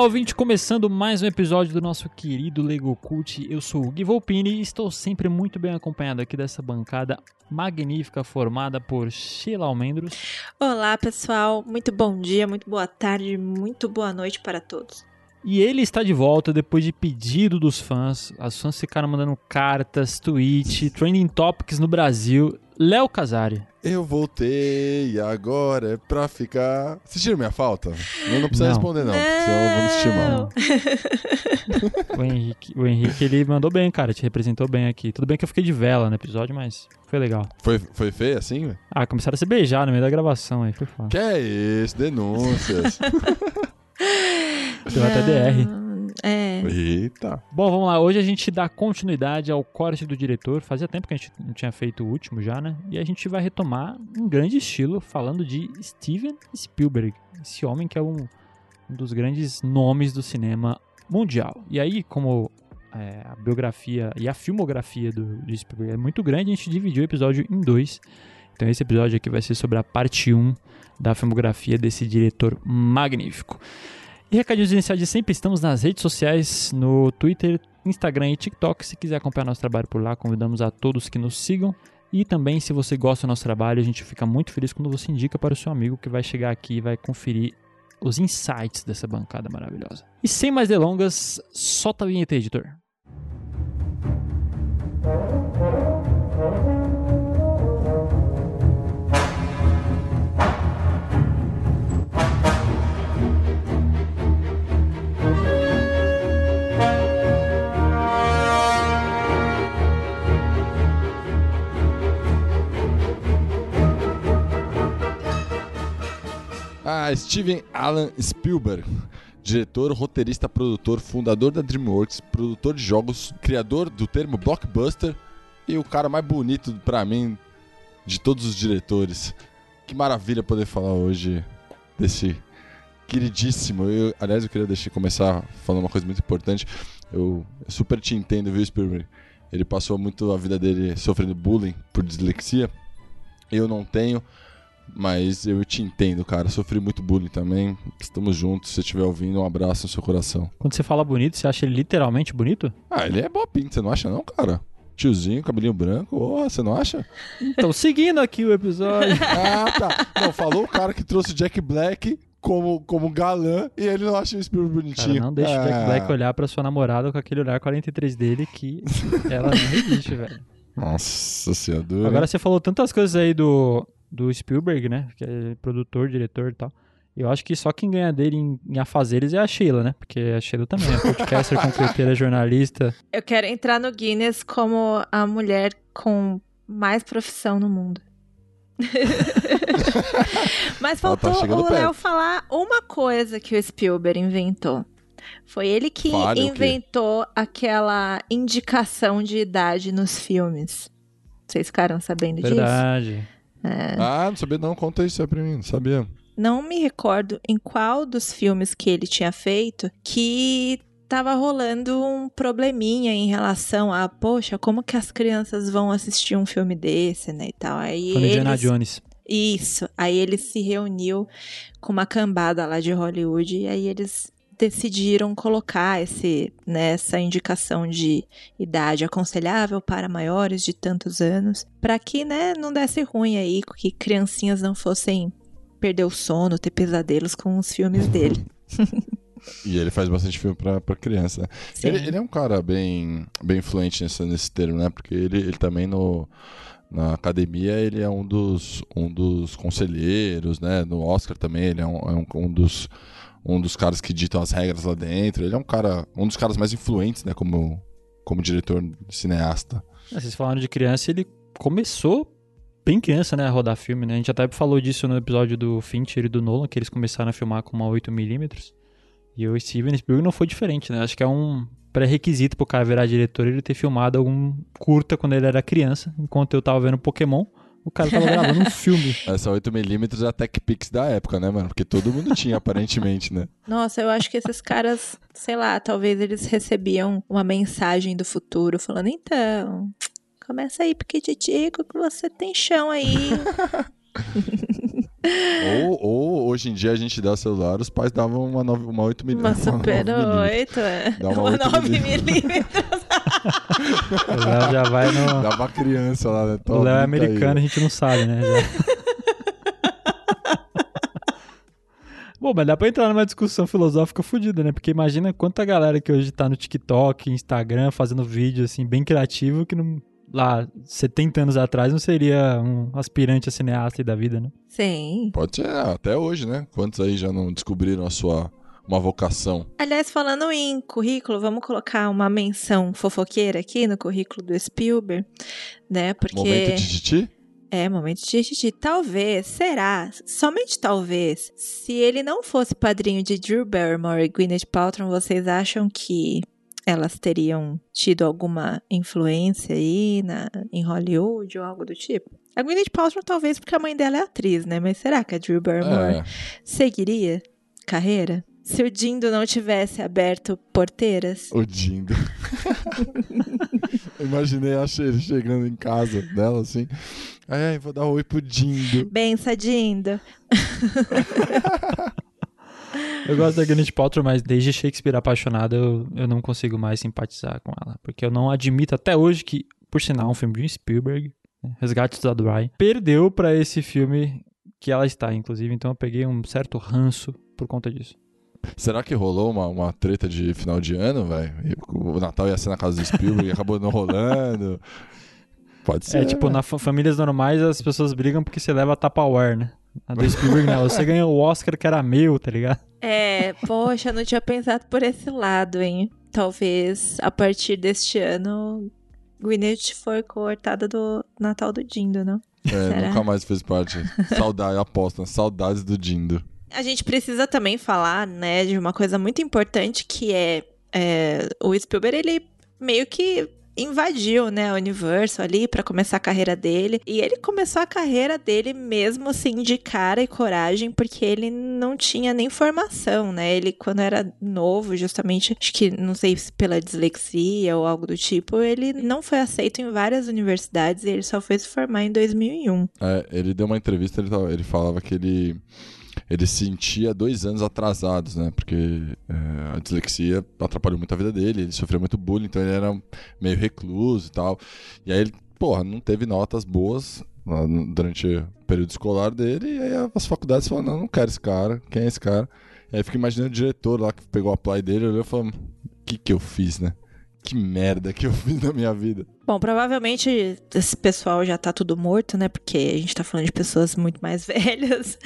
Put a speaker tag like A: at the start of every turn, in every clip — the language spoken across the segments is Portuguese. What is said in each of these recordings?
A: Olá, ouvinte, começando mais um episódio do nosso querido Lego Cult. Eu sou o Gui Volpini e estou sempre muito bem acompanhado aqui dessa bancada magnífica formada por Sheila Almendros.
B: Olá, pessoal. Muito bom dia, muito boa tarde, muito boa noite para todos.
A: E ele está de volta depois de pedido dos fãs. As fãs ficaram mandando cartas, tweet, trending topics no Brasil. Léo Casari.
C: Eu voltei e agora é pra ficar. Assistiram minha falta? Eu não precisa
A: Não.
C: responder, não, porque senão vamos estimar.
A: O Henrique, o Henrique, ele mandou bem, cara, te representou bem aqui. Tudo bem que eu fiquei de vela no episódio, mas foi legal.
C: Foi, foi feio assim, velho?
A: Ah, começaram a se beijar no meio da gravação aí, foi foda.
C: Que é isso? Denúncias.
A: Deu até DR.
B: É.
C: Eita.
A: Bom, vamos lá. Hoje a gente dá continuidade ao corte do diretor. Fazia tempo que a gente não tinha feito o último já, né? E a gente vai retomar em grande estilo, falando de Steven Spielberg. Esse homem que é um, um dos grandes nomes do cinema mundial. E aí, como é, a biografia e a filmografia do, do Spielberg é muito grande, a gente dividiu o episódio em dois. Então esse episódio aqui vai ser sobre a parte 1 da filmografia desse diretor magnífico. E recadinhos iniciais de sempre, estamos nas redes sociais, no Twitter, Instagram e TikTok. Se quiser acompanhar nosso trabalho por lá, convidamos a todos que nos sigam. E também, se você gosta do nosso trabalho, a gente fica muito feliz quando você indica para o seu amigo que vai chegar aqui e vai conferir os insights dessa bancada maravilhosa. E sem mais delongas, solta a vinheta, editor.
C: Ah, Steven Alan Spielberg. Diretor, roteirista, produtor, fundador da DreamWorks, produtor de jogos, criador do termo blockbuster e o cara mais bonito pra mim de todos os diretores. Que maravilha poder falar hoje desse queridíssimo. Eu, aliás, eu queria deixar começar falando uma coisa muito importante. Eu, eu super te entendo, viu, Spielberg? Ele passou muito a vida dele sofrendo bullying por dislexia. Eu não tenho, mas eu te entendo, cara. Sofri muito bullying também. Estamos juntos. Se você estiver ouvindo, um abraço no seu coração.
A: Quando você fala bonito, você acha ele literalmente bonito?
C: Ah, ele é boa pinta, você não acha não, cara? Tiozinho, cabelinho branco, oh, você não acha?
A: Então, seguindo aqui o episódio.
C: Ah, tá. Não, falou o cara que trouxe Jack Black como, como galã e ele não acha o Spielberg
A: Cara,
C: bonitinho.
A: não deixa o Jack
C: Ah.
A: Black olhar pra sua namorada com aquele olhar 43 dele que ela não resiste, velho.
C: Nossa dura,
A: Agora você falou tantas coisas aí do, do Spielberg, né? Que é produtor, diretor e tal. Eu acho que só quem ganha dele em, em afazeres é a Sheila, né? Porque a Sheila também é podcaster, concreteira, jornalista.
B: Eu quero entrar no Guinness como a mulher com mais profissão no mundo. Mas
C: tá
B: faltou
C: chegando
B: o Léo falar uma coisa que o Spielberg inventou. Foi ele que
C: quê?
B: inventou aquela indicação de idade nos filmes. Vocês ficaram sabendo disso?
A: Verdade.
C: Ah, não sabia não. Conta isso aí pra mim. Não sabia.
B: não me recordo em qual dos filmes que ele tinha feito que tava rolando um probleminha em relação a, poxa, como que as crianças vão assistir um filme desse, né, e tal. Aí
A: Indiana
B: eles...
A: Jones.
B: Isso. Aí ele se reuniu com uma cambada lá de Hollywood e aí eles decidiram colocar esse, né, essa indicação de idade aconselhável para maiores de tantos anos, para que, né, não desse ruim aí, que criancinhas não fossem perder o sono, ter pesadelos com os filmes dele.
C: E ele faz bastante filme pra, pra criança. Ele, ele é um cara bem, bem influente nesse, nesse termo, né? Porque ele, ele também no, na academia ele é um dos, um dos conselheiros, né? No Oscar também ele é um, é um, um dos um dos caras que ditam as regras lá dentro. Ele é um cara, um dos caras mais influentes, né? Como, como diretor cineasta.
A: Ah, Vocês falaram de criança, ele começou bem criança, né, a rodar filme, né? A gente até falou disso no episódio do Fincher e do Nolan, que eles começaram a filmar com uma 8mm. E o Steven Spielberg não foi diferente, né? Acho que é um pré-requisito pro cara virar diretor ele ter filmado algum curta quando ele era criança, enquanto eu tava vendo Pokémon. O cara tava gravando um filme.
C: Essa 8mm é a Tech Pix da época, né, mano? Porque todo mundo tinha, aparentemente, né?
B: Nossa, eu acho que esses caras, sei lá, talvez eles recebiam uma mensagem do futuro falando, então, Começa aí, Piquititico, que você tem chão aí.
C: ou, ou hoje em dia a gente dá celular, os pais davam uma, 9, uma 8
B: Uma
C: milímetros.
B: Super 8, é.
C: Dá uma
B: Uma
C: 8
B: 9
C: milímetros.
A: O Léo já vai no.
C: Dá pra criança lá, né?
A: O
C: Toma,
A: Léo é
C: aí.
A: americano, a gente não sabe, né? Já. Bom, mas dá pra entrar numa discussão filosófica fodida, né? Porque imagina quanta galera que hoje tá no TikTok, Instagram, fazendo vídeo, assim, bem criativo, que não, lá, 70 anos atrás, não seria um aspirante a cineasta aí da vida, né?
B: Sim.
C: Pode ser, até hoje, né? Quantos aí já não descobriram a sua uma vocação?
B: Aliás, falando em currículo, vamos colocar uma menção fofoqueira aqui no currículo do Spielberg, né? Porque.
C: Momento de titi?
B: É, momento de xixi. Talvez, será, somente talvez, se ele não fosse padrinho de Drew Barrymore e Gwyneth Paltrow, vocês acham que elas teriam tido alguma influência aí na, em Hollywood ou algo do tipo? A Gwyneth Paltrow talvez porque a mãe dela é atriz, né? Mas será que a Drew Barrymore
C: É.
B: seguiria carreira? Se o Dindo não tivesse aberto porteiras?
C: O Dindo. Imaginei a Sherry chegando em casa dela assim. Ai, vou dar um oi pro Dindo.
B: Bença, Dindo.
A: Eu gosto da Gwyneth Paltrow, mas desde Shakespeare Apaixonada eu, eu não consigo mais simpatizar com ela. Porque eu não admito até hoje que, por sinal, um filme de Spielberg, né, Resgate do Adrai, perdeu pra esse filme que ela está, inclusive. Então eu peguei um certo ranço por conta disso.
C: Será que rolou uma, uma treta de final de ano, velho? O Natal ia ser na casa do Spielberg e acabou não rolando. Pode ser.
A: É, tipo,
C: velho.
A: na fa- famílias normais as pessoas brigam porque você leva a Tupperware, né? A do Spielberg não, você ganhou o Oscar que era meu, tá ligado?
B: É, poxa, não tinha pensado por esse lado, hein? Talvez a partir deste ano Gwyneth foi cortada do Natal do Dindo, não?
C: É,
B: será?
C: nunca mais fez parte. Saudade, aposta, saudades do Dindo.
B: A gente precisa também falar, né, de uma coisa muito importante que é, é, o Spielberg, ele meio que invadiu, né, a Universal ali pra começar a carreira dele. E ele começou a carreira dele mesmo assim de cara e coragem, porque ele não tinha nem formação, né? Ele quando era novo, justamente, acho que não sei se pela dislexia ou algo do tipo, ele não foi aceito em várias universidades e ele só foi se formar em 2001.
C: É, ele deu uma entrevista, ele, tava- ele falava que ele, ele se sentia dois anos atrasados, né? Porque é, a dislexia atrapalhou muito a vida dele, ele sofreu muito bullying, então ele era meio recluso e tal. E aí ele, porra, não teve notas boas no- durante o período escolar dele, e aí as faculdades falaram, não, não quero esse cara, quem é esse cara? E aí fica imaginando o diretor lá que pegou a play dele, olhou e falou, o que que eu fiz, né? Que merda que eu fiz na minha vida.
B: Bom, provavelmente esse pessoal já tá tudo morto, né? Porque a gente tá falando de pessoas muito mais velhas.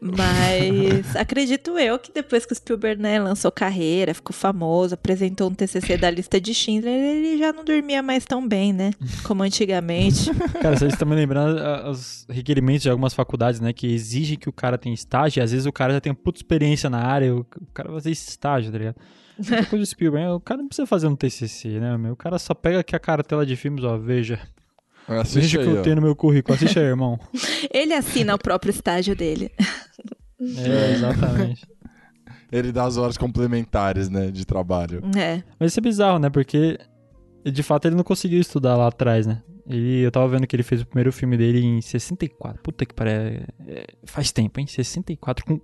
B: Mas acredito eu que depois que o Spielberg, né, lançou carreira, ficou famoso, apresentou um TCC da lista de Schindler, ele já não dormia mais tão bem, né? Como antigamente.
A: Cara, vocês estão me lembrando ah, os requerimentos de algumas faculdades, né? Que exigem que o cara tenha estágio, e às vezes o cara já tem puta experiência na área, o, o cara vai fazer esse estágio, tá ligado? Coisa do Spielberg, o cara não precisa fazer um TCC, né, meu? O cara só pega aqui a cartela de filmes, ó, veja.
C: Assiste
A: Veja o que eu
C: ó.
A: tenho no meu currículo. Assiste aí, irmão.
B: Ele assina o próprio estágio dele.
A: É, exatamente.
C: Ele dá as horas complementares, né, de trabalho.
B: É.
A: Mas isso é bizarro, né? Porque, de fato, ele não conseguiu estudar lá atrás, né? Ele, eu tava vendo que ele fez o primeiro filme dele em 64. Puta que pariu. é, faz tempo, hein? 64. Com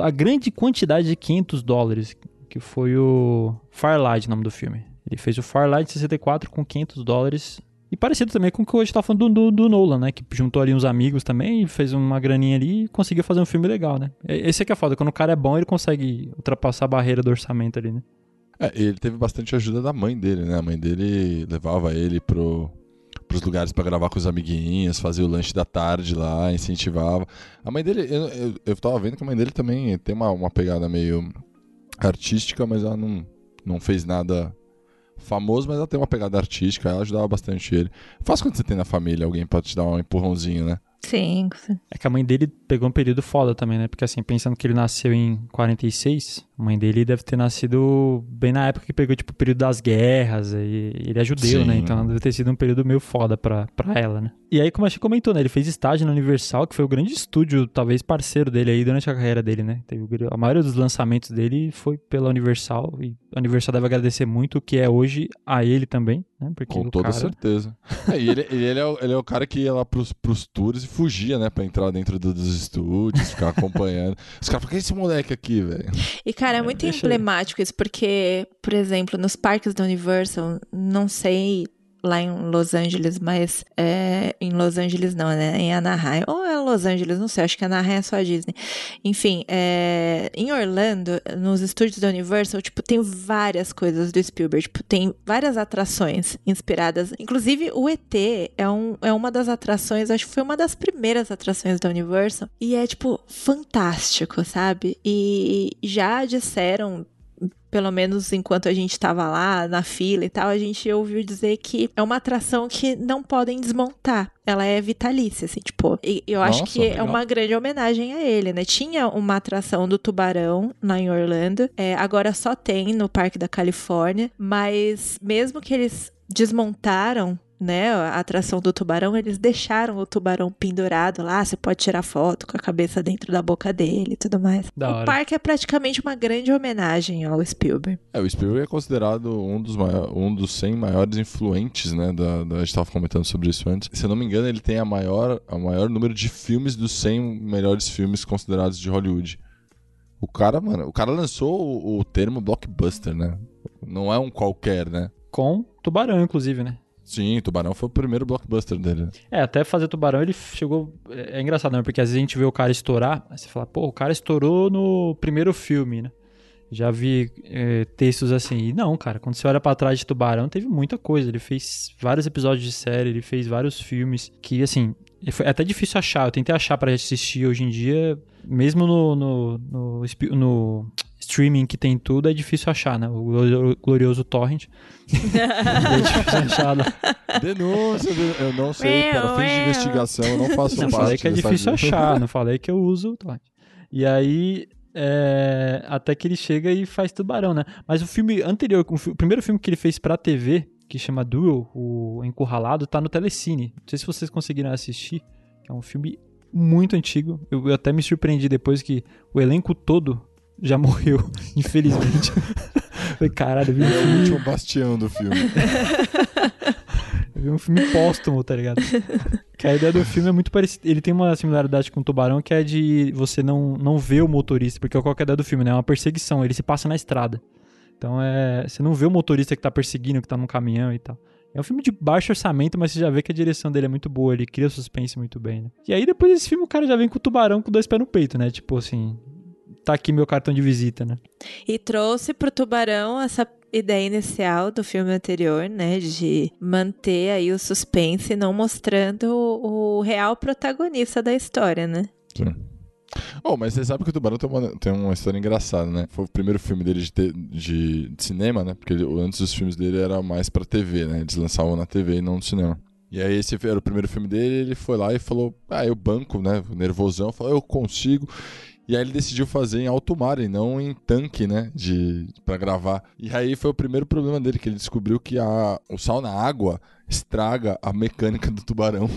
A: a grande quantidade de 500 dólares, que foi o Firelight, o nome do filme. Ele fez o Firelight em 64 com 500 dólares. E parecido também com o que hoje tá falando do, do, do Nolan, né? Que juntou ali uns amigos também, fez uma graninha ali e conseguiu fazer um filme legal, né? Esse é que é foda. Quando o cara é bom, ele consegue ultrapassar a barreira do orçamento ali, né?
C: É, ele teve bastante ajuda da mãe dele, né? A mãe dele levava ele pro, pros lugares pra gravar com os amiguinhos, fazia o lanche da tarde lá, incentivava. A mãe dele, eu, eu, eu tava vendo que a mãe dele também tem uma, uma pegada meio artística, mas ela não, não fez nada famoso, mas ela tem uma pegada artística, ela ajudava bastante ele. Fácil quando você tem na família alguém pra te dar um empurrãozinho, né?
B: Sim.
A: É que a mãe dele pegou um período foda também, né? Porque assim, pensando que ele nasceu em 46, A mãe dele deve ter nascido bem na época que pegou, tipo, o período das guerras. E ele é judeu,
C: Sim.
A: né? Então deve ter sido um período meio foda pra, pra ela, né? E aí, como a gente comentou, né? Ele fez estágio na Universal, que foi o grande estúdio, talvez parceiro dele aí durante a carreira dele, né? Teve, a maioria dos lançamentos dele foi pela Universal. E a Universal deve agradecer muito o que é hoje a ele também, né? Porque
C: Com
A: o
C: toda
A: cara...
C: certeza. É, e ele, ele, é o, ele é o cara que ia lá pros, pros tours e fugia, né? Pra entrar dentro do- dos estúdios, ficar acompanhando. Os caras falam, quem é esse moleque aqui, velho?
B: E, cara, é
A: É,
B: muito
A: deixa-
B: emblemático isso, porque, por exemplo, nos parques da Universal, não sei lá em Los Angeles, mas é, em Los Angeles não, né? Em Anaheim. Ou é Los Angeles, não sei, acho que Anaheim é só Disney. Enfim, é, em Orlando, nos estúdios da Universal, tipo, tem várias coisas do Spielberg. Tipo, tem várias atrações inspiradas. Inclusive, o ET é, um, é uma das atrações, acho que foi uma das primeiras atrações da Universal. E é, tipo, fantástico, sabe? E já disseram pelo menos enquanto a gente tava lá na fila e tal, a gente ouviu dizer que é uma atração que não podem desmontar. Ela é vitalícia, assim, tipo. E eu acho
C: Nossa,
B: que é
C: legal.
B: uma grande homenagem a ele, né? Tinha uma atração do tubarão lá em Orlando, é, agora só tem no Parque da Califórnia, mas mesmo que eles desmontaram né, a atração do tubarão, eles deixaram o tubarão pendurado lá, você pode tirar foto com a cabeça dentro da boca dele e tudo mais.
A: Da
B: o
A: hora.
B: parque é praticamente uma grande homenagem ao Spielberg.
C: É, o Spielberg é considerado um dos, maior, um dos 100 maiores influentes, né? Da, da- a gente tava comentando sobre isso antes. Se eu não me engano, ele tem a maior, a maior número de filmes dos 100 melhores filmes considerados de Hollywood. O cara, mano, o cara lançou o, o termo blockbuster, né? Não é um qualquer, né?
A: Com tubarão, inclusive, né?
C: Sim, Tubarão foi o primeiro blockbuster dele.
A: É, até fazer tubarão ele chegou. É é engraçado, né? Porque às vezes a gente vê o cara estourar, aí você fala, pô, o cara estourou no primeiro filme, né? Já vi é, textos assim. E não, cara, quando você olha pra trás de Tubarão, teve muita coisa. Ele fez vários episódios de série, ele fez vários filmes que, assim, foi até difícil achar. Eu tentei achar pra assistir hoje em dia, mesmo no, no, no, no streaming que tem tudo, é difícil achar, né? O glori- glorioso Torrent. é difícil achar. né?
C: Denúncia, den- eu não sei, para fins de investigação, eu não faço
A: Não
C: parte
A: falei que é difícil
C: lista.
A: achar, não falei que eu uso o torrent. E aí, é, até que ele chega e faz tubarão, né? Mas o filme anterior, o, fi- o primeiro filme que ele fez pra TV, que chama Duel, o Encurralado, tá no Telecine. Não sei se vocês conseguiram assistir, é um filme muito antigo. Eu, eu até me surpreendi depois que o elenco todo já morreu, infelizmente. Falei, caralho, eu vi um
C: É o
A: filme
C: último bastião do filme.
A: Eu vi um filme póstumo, tá ligado? que a ideia do filme é muito parecida. Ele tem uma similaridade com o Tubarão, que é de você não, não ver o motorista, porque qual que é a ideia do filme, né? É uma perseguição, ele se passa na estrada. Então é. Você não vê o motorista que tá perseguindo, que tá num caminhão e tal. É um filme de baixo orçamento, mas você já vê que a direção dele é muito boa, ele cria suspense muito bem, né? E aí depois desse filme o cara já vem com o tubarão com dois pés no peito, né? Tipo assim, tá aqui meu cartão de visita, né?
B: E trouxe pro Tubarão essa ideia inicial do filme anterior, né? De manter aí o suspense, não mostrando o, o real protagonista da história, né?
C: Sim. Oh, mas você sabe que o Tubarão tem uma, tem uma história engraçada, né? Foi o primeiro filme dele de, te- de- de cinema, né? Porque ele- antes os filmes dele era mais pra TV, né? Eles lançavam na TV e não no cinema. E aí esse era o primeiro filme dele, ele foi lá e falou, ah, eu banco, né? Nervosão, falou, eu consigo. E aí ele decidiu fazer em alto mar e não em tanque, né? De, pra gravar. E aí foi o primeiro problema dele, que ele descobriu que a, o sal na água estraga a mecânica do tubarão.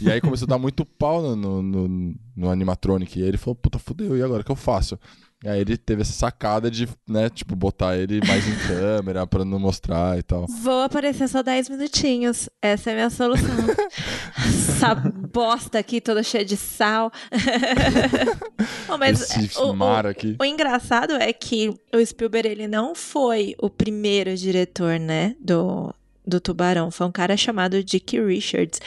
C: E aí começou a dar muito pau no, no, no, no animatronic. E aí ele falou, puta, fudeu, e agora o que eu faço? Aí ele teve essa sacada de, né, tipo, botar ele mais em câmera pra não mostrar e tal.
B: Vou aparecer só 10 minutinhos. Essa é a minha solução. Essa bosta aqui toda cheia de sal. Mas
C: Esse
B: o- o-
C: mar aqui.
B: O engraçado é que o Spielberg ele não foi o primeiro diretor, né, do do Tubarão, foi um cara chamado Dick Richards.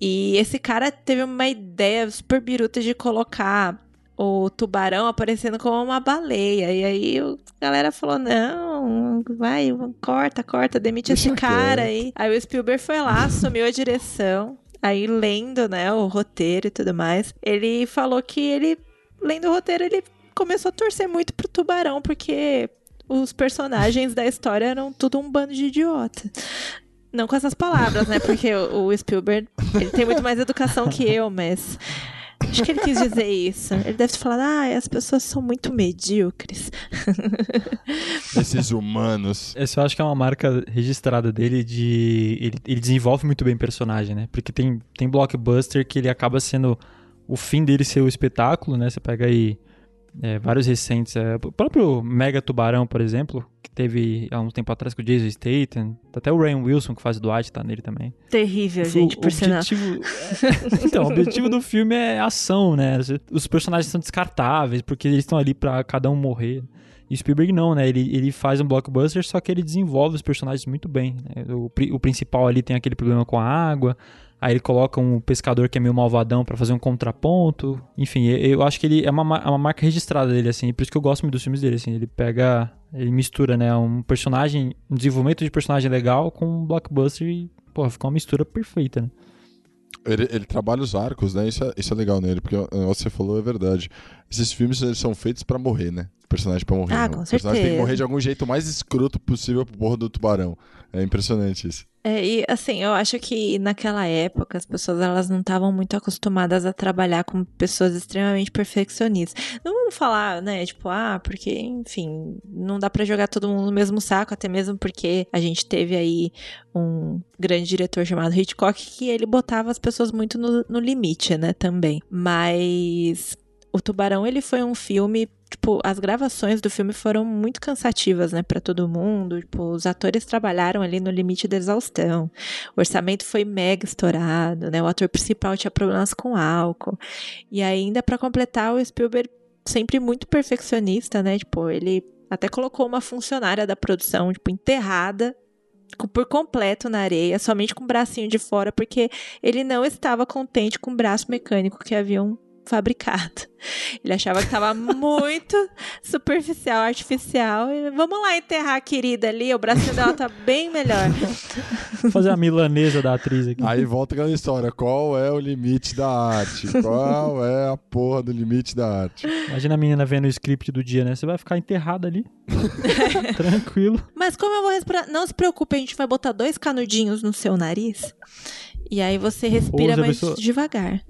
B: E esse cara teve uma ideia super biruta de colocar o tubarão aparecendo como uma baleia. E aí a galera falou: não, vai, corta, corta, demite
C: Deixa
B: esse cara
C: quieto.
B: aí. Aí o Spielberg foi lá, assumiu a direção. Aí, lendo, né, o roteiro e tudo mais, ele falou que ele, lendo o roteiro, ele começou a torcer muito pro tubarão, porque os personagens da história eram tudo um bando de idiota. Não com essas palavras, né? Porque o o Spielberg, ele tem muito mais educação que eu, mas Acho que ele quis dizer isso. Ele deve ter falado, ah, as pessoas são muito medíocres.
C: Esses humanos.
A: Essa eu acho que é uma marca registrada dele de. Ele, ele desenvolve muito bem personagem, né? Porque tem, tem blockbuster que ele acaba sendo. O fim dele ser o espetáculo, né? Você pega aí é, vários recentes. É, o próprio Mega Tubarão, por exemplo, que teve há um tempo atrás com o Jason Statham. Até o Ryan Wilson, que faz o Dwight, tá nele também.
B: Terrível, gente,
A: o
B: por sinal.
A: objetivo... então, o objetivo do filme é ação, né? Os personagens são descartáveis, porque eles estão ali pra cada um morrer. E Spielberg não, né? Ele, ele faz um blockbuster, só que ele desenvolve os personagens muito bem. né? O, o principal ali tem aquele problema com a água. Aí ele coloca um pescador que é meio malvadão pra fazer um contraponto. Enfim, eu, acho que ele é uma, ma- é uma marca registrada dele, assim. Por isso que eu gosto muito dos filmes dele, assim. Ele pega... Ele mistura, né? Um personagem... Um desenvolvimento de personagem legal com um blockbuster e... Pô, fica uma mistura perfeita, né?
C: Ele, ele trabalha os arcos, né? Isso é, isso é legal nele, porque o que você falou é verdade. Esses filmes são feitos pra morrer, né? Personagem pra morrer.
B: Ah, com
C: o personagem tem que
B: certeza.
C: morrer de algum jeito mais escroto possível pro porra do tubarão. É impressionante isso.
B: É, e assim, eu acho que naquela época as pessoas elas não estavam muito acostumadas a trabalhar com pessoas extremamente perfeccionistas. Não vamos falar, né, tipo, ah, porque, enfim, não dá pra jogar todo mundo no mesmo saco, até mesmo porque a gente teve aí um grande diretor chamado Hitchcock que ele botava as pessoas muito no, no limite, né, também. Mas o Tubarão, ele foi um filme, tipo, as gravações do filme foram muito cansativas, né, pra todo mundo. Tipo, os atores trabalharam ali no limite da exaustão. O orçamento foi mega estourado, né? O ator principal tinha problemas com álcool. E ainda pra completar, o Spielberg sempre muito perfeccionista, né? Tipo, ele até colocou uma funcionária da produção, tipo, enterrada por completo na areia, somente com o bracinho de fora, porque ele não estava contente com o braço mecânico que haviam fabricado. Ele achava que estava muito superficial, artificial. E vamos lá enterrar a querida ali, o bracinho dela tá bem melhor.
A: Vou fazer a milanesa da atriz aqui.
C: Aí volta aquela história: qual é o limite da arte? Qual é a porra do limite da arte?
A: Imagina a menina vendo o script do dia, né? Você vai ficar enterrada ali. Tranquilo.
B: Mas como eu vou respirar? Não se preocupe, a gente vai botar dois canudinhos no seu nariz. E aí você respira mais
A: pessoa-
B: devagar.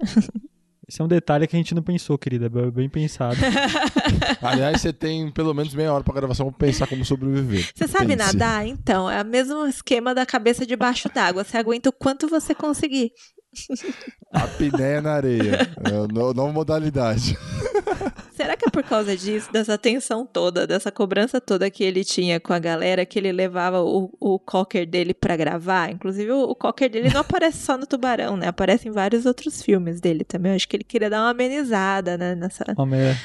A: Esse é um detalhe que a gente não pensou, querida. É Bem pensado.
C: Aliás, você tem pelo menos meia hora pra gravação pra pensar como sobreviver.
B: Você sabe
C: Pense.
B: nadar? Então, é o mesmo esquema da cabeça debaixo d'água. Você aguenta o quanto você conseguir.
C: Apneia na areia. É, no- nova modalidade.
B: Será que é por causa disso, dessa tensão toda, dessa cobrança toda que ele tinha com a galera, que ele levava o, o cocker dele pra gravar? Inclusive, o, o cocker dele não aparece só no Tubarão, né? Aparece em vários outros filmes dele também. Eu acho que ele queria dar uma amenizada, né? Nessa...
A: Homem, é-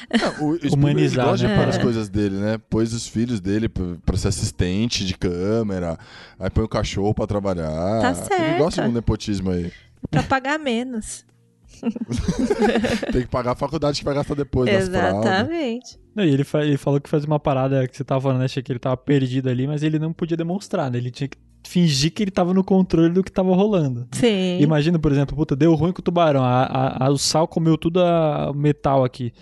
C: O,
A: Humanizar,
C: gosta de
B: né?
C: pôr as
B: É.
C: coisas dele, né? Pôs os filhos dele pra, pra ser assistente de câmera, aí põe o cachorro pra trabalhar.
B: Tá
C: Ele
B: certo.
C: gosta de um nepotismo aí.
B: pra pagar menos.
C: Tem que pagar a faculdade que vai gastar depois das fraldas.
B: Exatamente.
A: Não, e ele, fa- ele falou que faz uma parada que você tava falando, né? Achei que ele tava perdido ali, mas ele não podia demonstrar, né? Ele tinha que fingir que ele tava no controle do que tava rolando.
B: Sim.
A: Imagina, por exemplo, puta, deu ruim com o tubarão, a, a- a- o sal comeu tudo a- o metal aqui.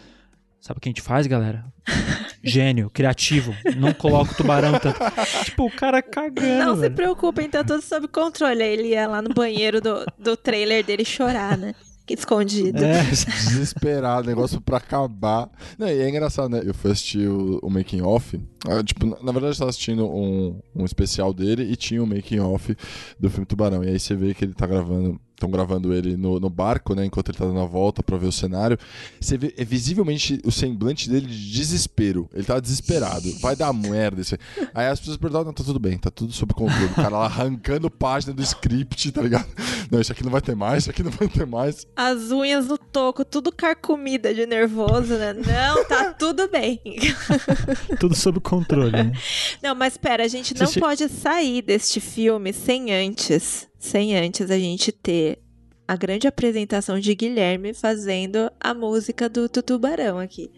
A: Sabe o que a gente faz, galera? Gênio, criativo, não coloca o tubarão tanto. tipo, o cara cagando,
B: Não se
A: velho.
B: preocupem, tá tudo sob controle. Aí Ele ia lá no banheiro do, do trailer dele chorar, né? Que Escondido.
A: É,
C: Desesperado, negócio pra acabar. Não, e é engraçado, né? Eu fui assistir o, o Making Off. Ah, tipo, na, verdade, eu tava assistindo um, um especial dele e tinha o Making Off do filme Tubarão. E aí você vê que ele tá gravando. Estão gravando ele no, no barco, né? Enquanto ele tá dando a volta pra ver o cenário. Você vê é visivelmente o semblante dele de desespero. Ele tava desesperado. Vai dar merda isso aí. Aí as pessoas perguntavam, não, tá tudo bem, tá tudo sob controle. O cara lá arrancando página do script, tá ligado? Não, isso aqui não vai ter mais, isso aqui não vai ter mais.
B: As unhas no toco, tudo carcomida de nervoso, né? Não, tá tudo bem.
A: tudo sob controle, né?
B: Não, mas pera, a gente
A: Você
B: não
A: che-
B: pode sair deste filme sem antes, sem antes a gente ter a grande apresentação de Guilherme fazendo a música do Tutubarão aqui.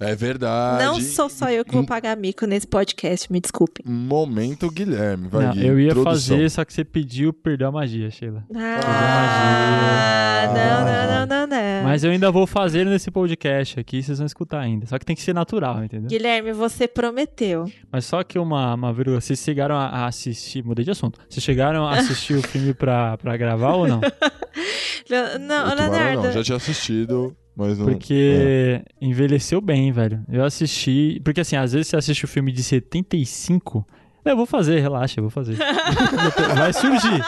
C: É verdade.
B: Não sou só eu que vou pagar mico nesse podcast, me desculpem.
C: Momento Guilherme, vai
A: Não,
C: Gui,
A: eu ia
C: introdução.
A: fazer, só que você pediu, perdeu a magia, Sheila.
B: Ah,
C: magia.
B: não, não, não, não, não.
A: Mas eu ainda vou fazer nesse podcast aqui, vocês vão escutar ainda. Só que tem que ser natural, entendeu?
B: Guilherme, você prometeu.
A: Mas só que uma, uma vírgula, vocês chegaram a assistir, mudei de assunto. Vocês chegaram a assistir o filme pra, pra gravar ou não?
B: Não,
C: O Tubarão
B: Leonardo.
C: não, já tinha assistido, mas não...
A: Porque envelheceu bem, velho. Eu assisti. Porque assim, às vezes você assiste o filme de 75. Não, eu vou fazer, relaxa, eu vou fazer. Vai surgir.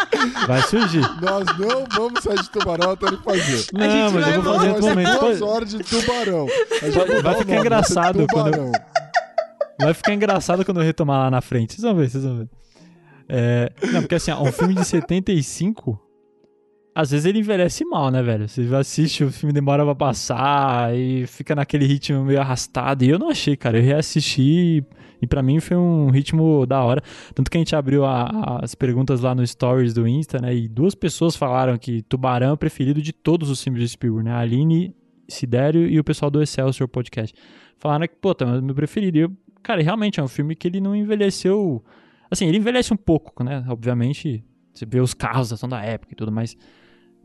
A: Vai surgir.
C: Nós não vamos sair de tubarão até ele fazer.
A: Não, mas
B: vai
A: eu vou fazer outro momento.
C: duas horas de tubarão.
A: Vai- vai ficar engraçado quando eu-
C: tubarão.
A: Vai ficar engraçado quando eu retomar lá na frente. Vocês vão ver, vocês vão ver. É, não, porque assim, ó, um filme de 75, às vezes ele envelhece mal, né, velho? Você assiste, o filme demora pra passar e fica naquele ritmo meio arrastado. E eu não achei, cara. Eu reassisti e pra mim foi um ritmo da hora. Tanto que a gente abriu a- as perguntas lá no Stories do Insta, né? E duas pessoas falaram que Tubarão é o preferido de todos os filmes de Spielberg, né? A Aline Sidério e o pessoal do Excelsior Podcast. Falaram que, pô, tá, é meu preferido. Eu, cara, realmente é um filme que ele não envelheceu. Assim, ele envelhece um pouco, né? Obviamente, você vê os carros da ação da época e tudo, mas.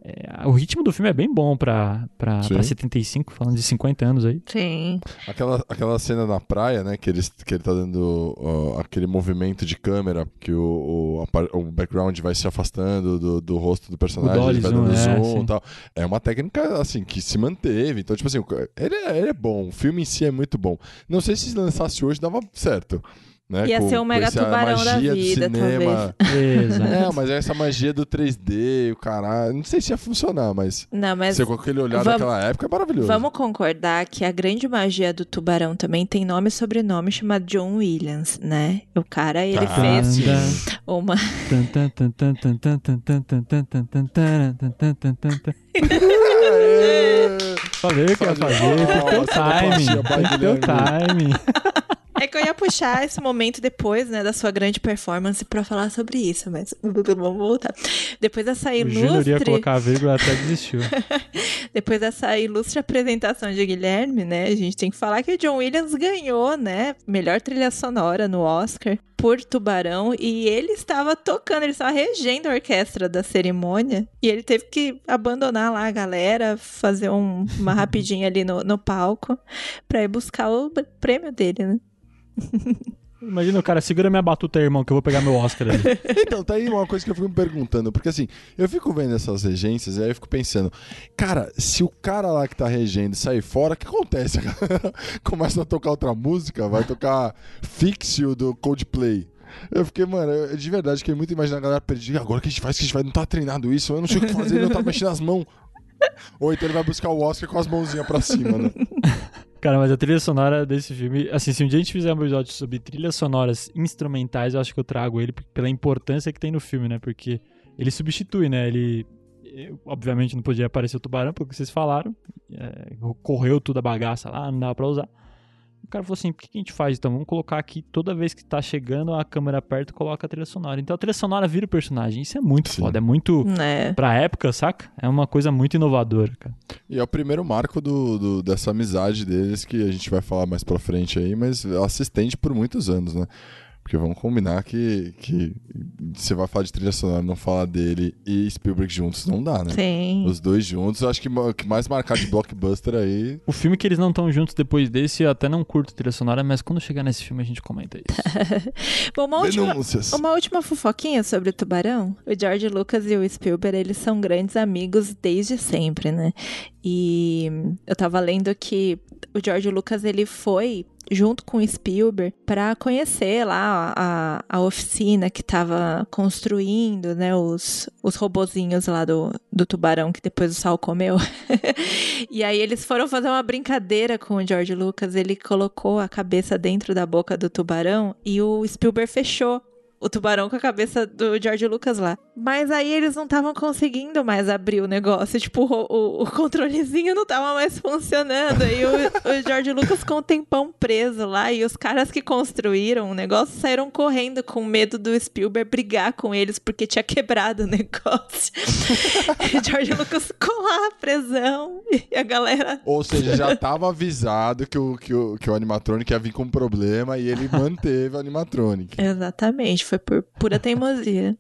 A: É, o ritmo do filme é bem bom pra, pra,
C: Sim.
A: pra 75, falando de 50 anos aí.
B: Sim.
C: Aquela, aquela cena na praia, né, que ele, que ele tá dando ó, aquele movimento de câmera, que o, o, o background vai se afastando do, do rosto do personagem, ele vai
A: zoom,
C: dando
A: é,
C: zoom
A: sim.
C: e tal. É uma técnica, assim, que se manteve. Então, tipo assim, ele é, ele é bom, o filme em si é muito bom. Não sei se lançasse hoje dava certo. Né,
B: Ia
C: com,
B: ser
C: o
B: mega tubarão da vida,
C: cinema.
A: talvez.
C: é, mas é essa magia do 3D, o caralho. Não sei se ia funcionar, mas.
B: Não, mas.
C: Você com aquele olhar
B: vamos,
C: daquela época é maravilhoso.
B: Vamos concordar que a grande magia do tubarão também tem nome e sobrenome chamado John Williams, né? O cara, ele
C: ah,
B: fez
C: sim.
B: uma.
A: Falei que ia fazer, tem teu timing. Tem teu timing.
B: É que eu ia puxar esse momento depois, né, da sua grande performance pra falar sobre isso, mas vamos voltar. Depois dessa
A: O Júnior ia
B: ilustre,
A: colocar a vírgula até desistiu.
B: depois dessa ilustre apresentação de Guilherme, né, a gente tem que falar que o John Williams ganhou, né, melhor trilha sonora no Oscar por Tubarão e ele estava tocando, ele estava regendo a orquestra da cerimônia e ele teve que abandonar lá a galera, fazer um- uma rapidinha ali no, no palco pra ir buscar o prêmio dele, né?
A: Imagina o cara, segura minha batuta aí, irmão, que eu vou pegar meu Oscar ali.
C: Então, tá aí uma coisa que eu fico me perguntando, porque assim, eu fico vendo essas regências e aí eu fico pensando, cara, se o cara lá que tá regendo sair fora, o que acontece? A galera começa a tocar outra música, vai tocar Fixio do Coldplay. Eu fiquei, mano, eu, de verdade, fiquei muito imaginando a galera perdida. Agora o que a gente faz? Que a gente vai não tá treinado isso, eu não sei o que fazer, ele não tá mexendo as mãos. Ou então ele vai buscar o Oscar com as mãozinhas pra cima, né?
A: Cara, mas a trilha sonora desse filme, assim, se um dia a gente fizer um episódio sobre trilhas sonoras instrumentais, eu acho que eu trago ele pela importância que tem no filme, né? Porque ele substitui, né? Ele, eu, obviamente, não podia aparecer o tubarão, porque vocês falaram. É, correu toda a bagaça lá, não dava pra usar. O cara falou assim: o que a gente faz então? Vamos colocar aqui toda vez que tá chegando a câmera perto, coloca a trilha sonora. Então a trilha sonora vira o personagem. Isso é muito
C: Sim.
A: foda, é muito.
B: É.
A: Pra época, saca? É uma coisa muito inovadora, cara.
C: E é o primeiro marco do, do- dessa amizade deles que a gente vai falar mais pra frente aí, mas ela se estende por muitos anos, né? Porque vamos combinar que, que você vai falar de trilha sonora, não falar dele e Spielberg juntos, não dá, né?
B: Sim.
C: Os dois juntos, eu acho que o que mais marcar de blockbuster aí.
A: O filme que eles não estão juntos depois desse, eu até não curto trilha sonora, mas quando chegar nesse filme a gente comenta isso.
B: Bom, uma última,
C: Denúncias.
B: uma última fofoquinha sobre o Tubarão. O George Lucas e o Spielberg, eles são grandes amigos desde sempre, né? E eu tava lendo que o George Lucas, ele foi junto com Spielberg para conhecer lá a, a oficina que tava construindo, né, os, os robozinhos lá do, do tubarão que depois o Sal comeu. e aí eles foram fazer uma brincadeira com o George Lucas, ele colocou a cabeça dentro da boca do tubarão e o Spielberg fechou o tubarão com a cabeça do George Lucas lá. Mas aí eles não estavam conseguindo mais abrir o negócio. Tipo, o, o- o controlezinho não tava mais funcionando. Aí o, o George Lucas ficou um tempão preso lá. E os caras que construíram o negócio saíram correndo com medo do Spielberg brigar com eles porque tinha quebrado o negócio. e o George Lucas ficou lá, presão. E a galera.
C: Ou seja, já tava avisado que o, que, o, que o animatronic ia vir com um problema e ele manteve o animatronic.
B: Exatamente, foi por pura teimosia.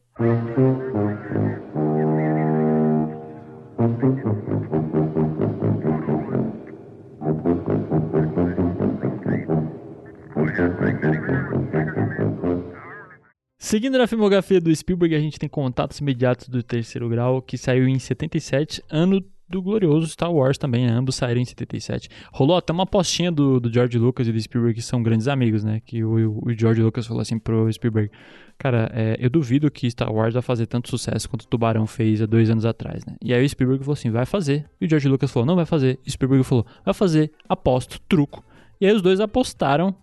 A: Seguindo na filmografia do Spielberg, a gente tem Contatos Imediatos do Terceiro Grau, que saiu em 77, ano do glorioso Star Wars também, né? ambos saíram em 77. Rolou até uma postinha do, do George Lucas e do Spielberg, que são grandes amigos, né? Que o, o George Lucas falou assim pro Spielberg, cara, é, eu duvido que Star Wars vai fazer tanto sucesso quanto o Tubarão fez há dois anos atrás, né? E aí o Spielberg falou assim, vai fazer. E o George Lucas falou, não vai fazer. E o Spielberg falou, vai fazer, aposto, truco. E aí os dois apostaram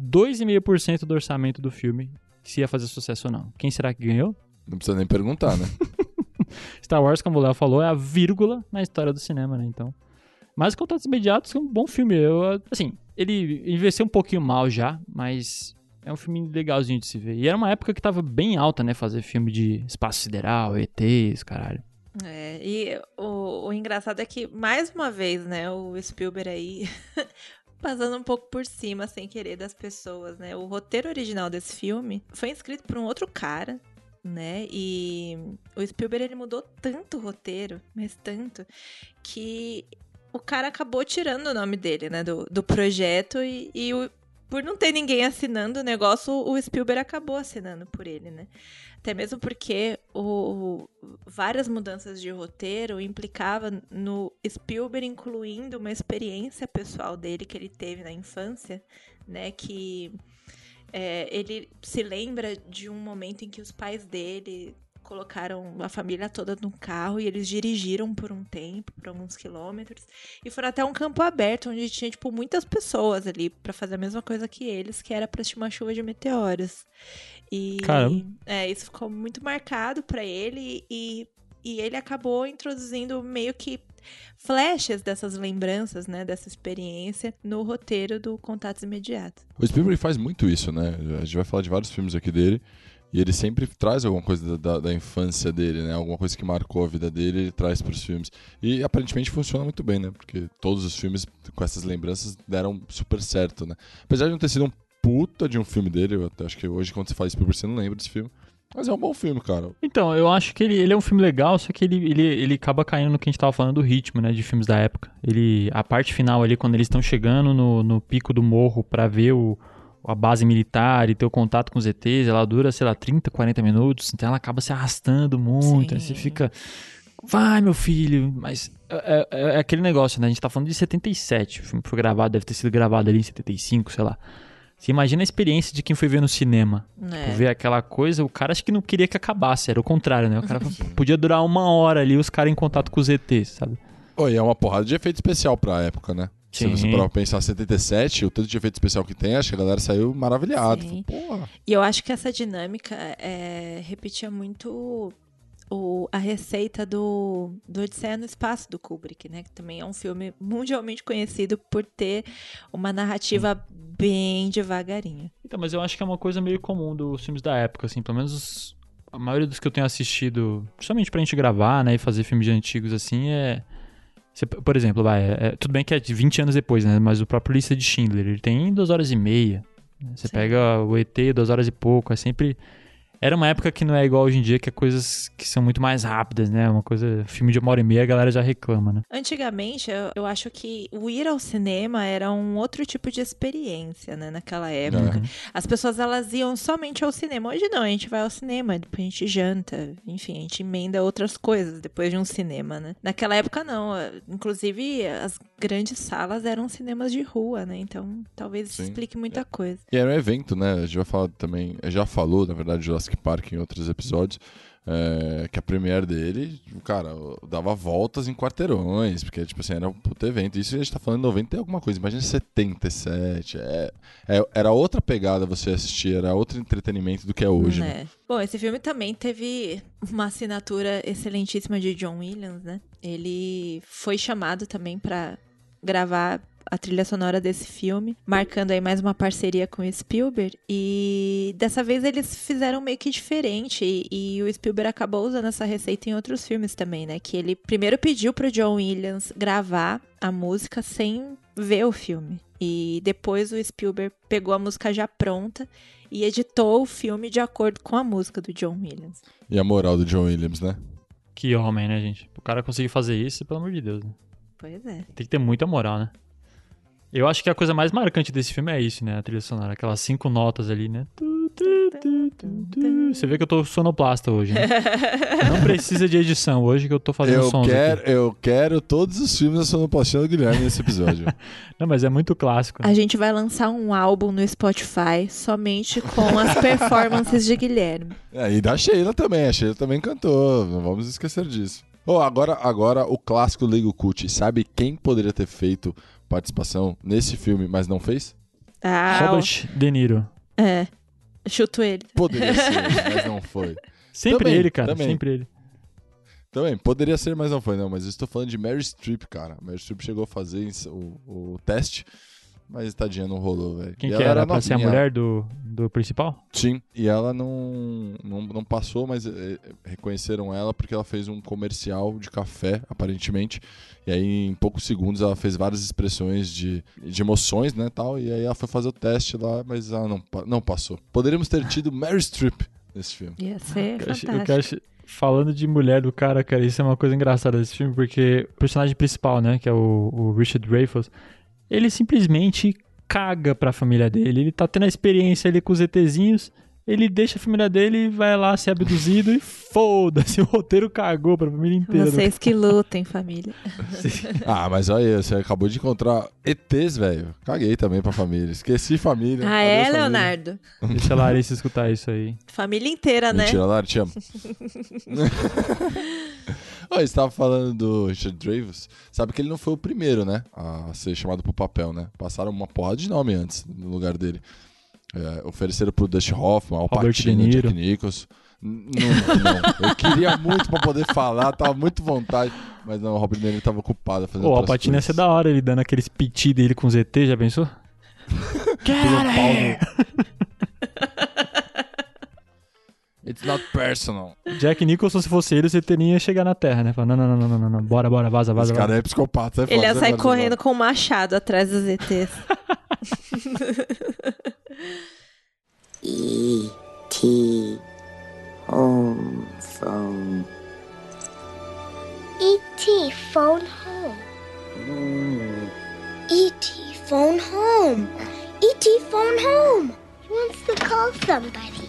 A: 2,5% do orçamento do filme se ia fazer sucesso ou não. Quem será que ganhou?
C: Não precisa nem perguntar, né?
A: Star Wars, como o Léo falou, é a vírgula na história do cinema, né? Então. Mas Contatos Imediatos é um bom filme. Eu, assim, ele envelheceu um pouquinho mal já, mas é um filme legalzinho de se ver. E era uma época que tava bem alta, né? Fazer filme de espaço sideral, ETs, caralho.
B: É, e o, o engraçado é que, mais uma vez, né, o Spielberg aí passando um pouco por cima, sem querer, das pessoas, né? O roteiro original desse filme foi escrito por um outro cara, né? E o Spielberg ele mudou tanto o roteiro, mas tanto, que o cara acabou tirando o nome dele, né? Do, do projeto e, e o, por não ter ninguém assinando o negócio, o Spielberg acabou assinando por ele, né? Até mesmo porque o, várias mudanças de roteiro implicava no Spielberg incluindo uma experiência pessoal dele que ele teve na infância, né? Que é, ele se lembra de um momento em que os pais dele colocaram a família toda num carro e eles dirigiram por um tempo, por alguns quilômetros, e foram até um campo aberto onde tinha tipo muitas pessoas ali para fazer a mesma coisa que eles, que era para assistir uma chuva de meteoros. E
A: Caramba.
B: é, isso ficou muito marcado para ele e, e ele acabou introduzindo meio que flashes dessas lembranças, né, dessa experiência no roteiro do Contatos Imediatos.
C: O Spielberg faz muito isso, né? A gente vai falar de vários filmes aqui dele. E ele sempre traz alguma coisa da, da, da infância dele, né? Alguma coisa que marcou a vida dele, ele traz para os filmes. E aparentemente funciona muito bem, né? Porque todos os filmes com essas lembranças deram super certo, né? Apesar de não ter sido um puta de um filme dele, eu até acho que hoje quando você fala Spielberg você não lembra desse filme. Mas é um bom filme, cara.
A: Então, eu acho que ele, ele é um filme legal, só que ele, ele, ele acaba caindo no que a gente tava falando do ritmo, né, de filmes da época. Ele, a parte final ali, quando eles estão chegando no, no pico do morro para ver o, a base militar e ter o contato com os ETs, ela dura, sei lá, 30, 40 minutos, então ela acaba se arrastando muito, aí você fica... Vai, meu filho, mas é, é, é, aquele negócio, né? A gente tá falando de 77, o filme foi gravado, deve ter sido gravado ali em 75, sei lá. Você imagina a experiência de quem foi ver no cinema.
B: É.
A: Tipo, ver aquela coisa, o cara acho que não queria que acabasse, era o contrário, né? O cara podia durar uma hora ali, os caras em contato com os ETs, sabe?
C: Oi, é uma porrada de efeito especial pra época, né?
A: Sim.
C: Se você parar pra pensar 77, o tanto de efeito especial que tem, acho que a galera saiu maravilhada. Porra.
B: E eu acho que essa dinâmica é, repetia muito o, a receita do, do Odisseia no Espaço do Kubrick, né? Que também é um filme mundialmente conhecido por ter uma narrativa bem devagarinho.
A: Então, mas eu acho que é uma coisa meio comum dos filmes da época, assim, pelo menos os- a maioria dos que eu tenho assistido, principalmente pra gente gravar, né, e fazer filmes antigos assim, é. você- por exemplo, vai, é- é- tudo bem que é de 20 anos depois, né? Mas o próprio Lista de Schindler, ele tem duas horas e meia. né? Você
B: Sim.
A: pega o ET, duas horas e pouco, é sempre. Era uma época que não é igual hoje em dia, que é coisas que são muito mais rápidas, né? Uma coisa. Filme de uma hora e meia, a galera já reclama, né?
B: Antigamente, eu, eu acho que o ir ao cinema era um outro tipo de experiência, né? Naquela época.
A: Uhum.
B: As pessoas, elas iam somente ao cinema. Hoje não, a gente vai ao cinema, depois a gente janta, enfim, a gente emenda outras coisas depois de um cinema, né? Naquela época não, inclusive as grandes salas eram cinemas de rua, né? Então, talvez isso
C: Sim.
B: explique muita coisa.
C: E era um evento, né? A gente vai falar também. Já falou, na verdade, de Jurassic Park em outros episódios. é, que a premiere dele, cara, dava voltas em quarteirões, porque, tipo assim, era um puto evento. Isso a gente tá falando em 90 e alguma coisa, imagina 77. É, é- era outra pegada você assistir, era outro entretenimento do que é hoje, né?
B: né? Bom, esse filme também teve uma assinatura excelentíssima de John Williams, né? Ele foi chamado também pra gravar a trilha sonora desse filme, marcando aí mais uma parceria com o Spielberg. E dessa vez eles fizeram meio que diferente. E, e o Spielberg acabou usando essa receita em outros filmes também, né? Que ele primeiro pediu pro John Williams gravar a música sem ver o filme. E depois o Spielberg pegou a música já pronta e editou o filme de acordo com a música do John Williams.
C: E a moral do John Williams, né?
A: Que homem, né, gente? O cara conseguir fazer isso, pelo amor de Deus, né?
B: Pois é.
A: Tem que ter muita moral, né? Eu acho que a coisa mais marcante desse filme é isso, né? A trilha sonora. Aquelas cinco notas ali, né? Você vê que eu tô sonoplasta hoje, né? Não precisa de edição hoje que eu tô fazendo
C: Eu
A: sons
C: quero,
A: aqui.
C: eu quero todos os filmes da sonoplastia do Guilherme nesse episódio.
A: Não, mas é muito clássico. né?
B: A gente vai lançar um álbum no Spotify somente com as performances de Guilherme.
C: É, e da Sheila também, a Sheila também cantou, não vamos esquecer disso. Oh, agora, agora o clássico Lego Cult, sabe quem poderia ter feito participação nesse filme, mas não fez?
B: Ah,
A: Robert De Niro.
B: é. Chuto ele.
C: Poderia ser, mas não foi.
A: Sempre
C: Também,
A: ele, cara.
C: também.
A: Sempre ele.
C: Também, poderia ser, mas não foi, não. Mas eu estou falando de Mary Streep, cara. Mary Streep chegou a fazer o, o teste, mas tadinha não rolou, velho.
A: Quem
C: E
A: que
C: ela
A: era? Pra ser a mulher do, do principal?
C: Sim, e ela não, não, não passou, mas eh, reconheceram ela porque ela fez um comercial de café, aparentemente. E aí, em poucos segundos, ela fez várias expressões de, de emoções, né, tal. E aí ela foi fazer o teste lá, mas ela não, não passou. Poderíamos ter tido Mary Streep nesse filme.
B: Ia ser
A: Eu achei-
B: fantástico.
A: eu acho- falando de mulher do cara, cara, isso é uma coisa engraçada desse filme, porque o personagem principal, né, que é o, o Richard Dreyfuss, ele simplesmente caga pra família dele. Ele tá tendo a experiência ali com os ETzinhos, ele deixa a família dele e vai lá ser abduzido e foda-se, o roteiro cagou pra família inteira.
B: Vocês que lutem, família.
C: Ah, mas olha aí, você acabou de encontrar ETs, velho. Caguei também pra família. Esqueci família.
B: Ah,
C: Adeus,
B: é,
C: família.
B: Leonardo?
A: Deixa a Larissa escutar isso aí.
B: Família inteira, né?
C: Mentira, Lara, te amo. Ó, você tava falando do Richard Dreyfuss. Sabe que ele não foi o primeiro, né? A ser chamado pro papel, né? Passaram uma porrada de nome antes no lugar dele. É, ofereceram pro Dustin Hoffman, Al
A: Robert
C: Pacino,
A: Niro.
C: Jack Nicholson. N- Não, não. Eu queria muito pra poder falar, tava muito vontade. Mas não, o Robert De Niro tava ocupado fazendo
A: Pô, o
C: outras
A: Alpatino ia ser da hora ele dando aqueles piti dele com ZT, já pensou? Cara,
C: It's not personal.
A: Jack Nicholson, se fosse ele, você teria chegar na Terra, né? Falar, não, não, não, não, não, não, bora, bora, vaza, vaza,
C: Esse cara
A: vaza.
C: é psicopata. sai
B: Ele
C: fora,
B: ia
C: sai
B: sair correndo com um machado atrás dos ETs.
D: E.T. Home Phone.
E: E.T. phone home. E.T. phone home. E.T. phone home. He wants to call somebody.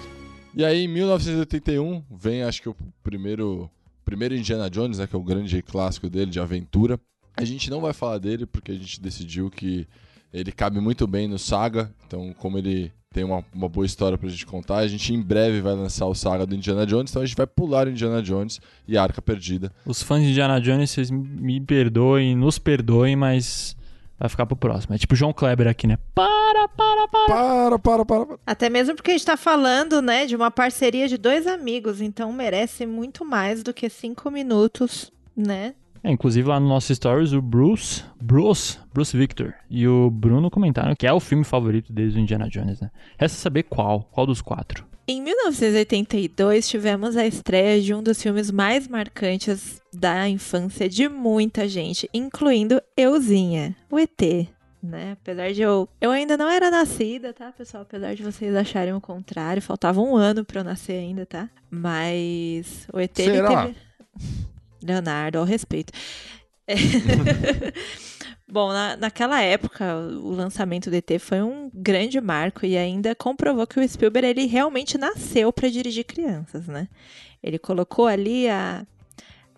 C: E aí, em 1981, vem acho que o primeiro, primeiro Indiana Jones, né, que é o grande clássico dele de aventura. A gente não vai falar dele porque a gente decidiu que ele cabe muito bem no Saga, então como ele tem uma, uma boa história pra gente contar, a gente em breve vai lançar o Saga do Indiana Jones, então a gente vai pular Indiana Jones e Arca Perdida.
A: Os fãs de Indiana Jones, vocês me perdoem, nos perdoem, mas vai ficar pro próximo. É tipo João Kleber aqui, né? Para, para, para.
C: Para, para, para, para.
B: Até mesmo porque a gente tá falando, né, de uma parceria de dois amigos, então merece muito mais do que cinco minutos, né?
A: É, inclusive lá no nosso Stories, o Bruce, Bruce, Bruce Victor e o Bruno comentaram que é o filme favorito deles do Indiana Jones, né? Resta saber qual, qual dos quatro.
B: Em 1982, tivemos a estreia de um dos filmes mais marcantes da infância de muita gente, incluindo euzinha, o ET. Né? Apesar de eu. Eu ainda não era nascida, tá, pessoal? Apesar de vocês acharem o contrário, faltava um ano pra eu nascer ainda, tá? Mas o ET
C: Será?
B: teve. Leonardo, ao respeito. É. Bom, na, naquela época, o lançamento do ET foi um grande marco e ainda comprovou que o Spielberg ele realmente nasceu para dirigir crianças, né? Ele colocou ali a,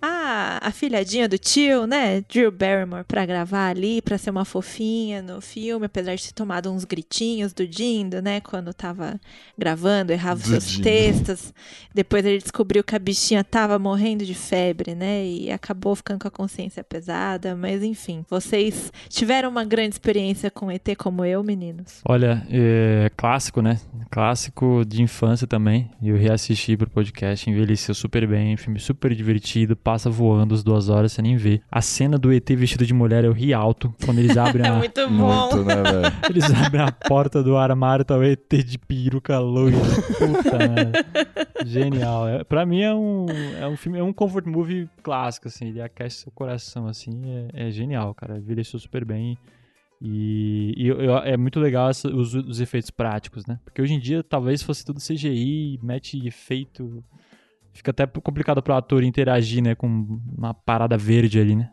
B: a, a filhadinha do tio, né? Drew Barrymore, pra gravar ali, pra ser uma fofinha no filme, apesar de ter tomado uns gritinhos do Dindo, né? Quando tava gravando, errava os
C: Do
B: seus
C: Dindo.
B: textos. Depois ele descobriu que a bichinha tava morrendo de febre, né? E acabou ficando com a consciência pesada. Mas enfim, vocês tiveram uma grande experiência com ET como eu, meninos?
A: Olha, é clássico, né? Clássico de infância também. Eu reassisti pro podcast, envelheceu super bem, filme super divertido, passa voando as duas horas, você nem vê. A cena do ET vestido de mulher eu ri alto quando eles abrem
B: É
A: a,
B: muito bom.
C: Muito, né, velho?
A: eles abrem a porta do armário, tá o ET de peruca loira. Puta, né? Genial. É, pra mim é um, é um filme, é um comfort movie clássico, assim. Ele aquece seu coração, assim. É, é genial, cara. Envelheceu super bem. E, e eu- é muito legal essa- os, os efeitos práticos, né? Porque hoje em dia talvez fosse tudo CGI, mete efeito. Fica até complicado pro ator interagir, né? Com uma parada verde ali, né?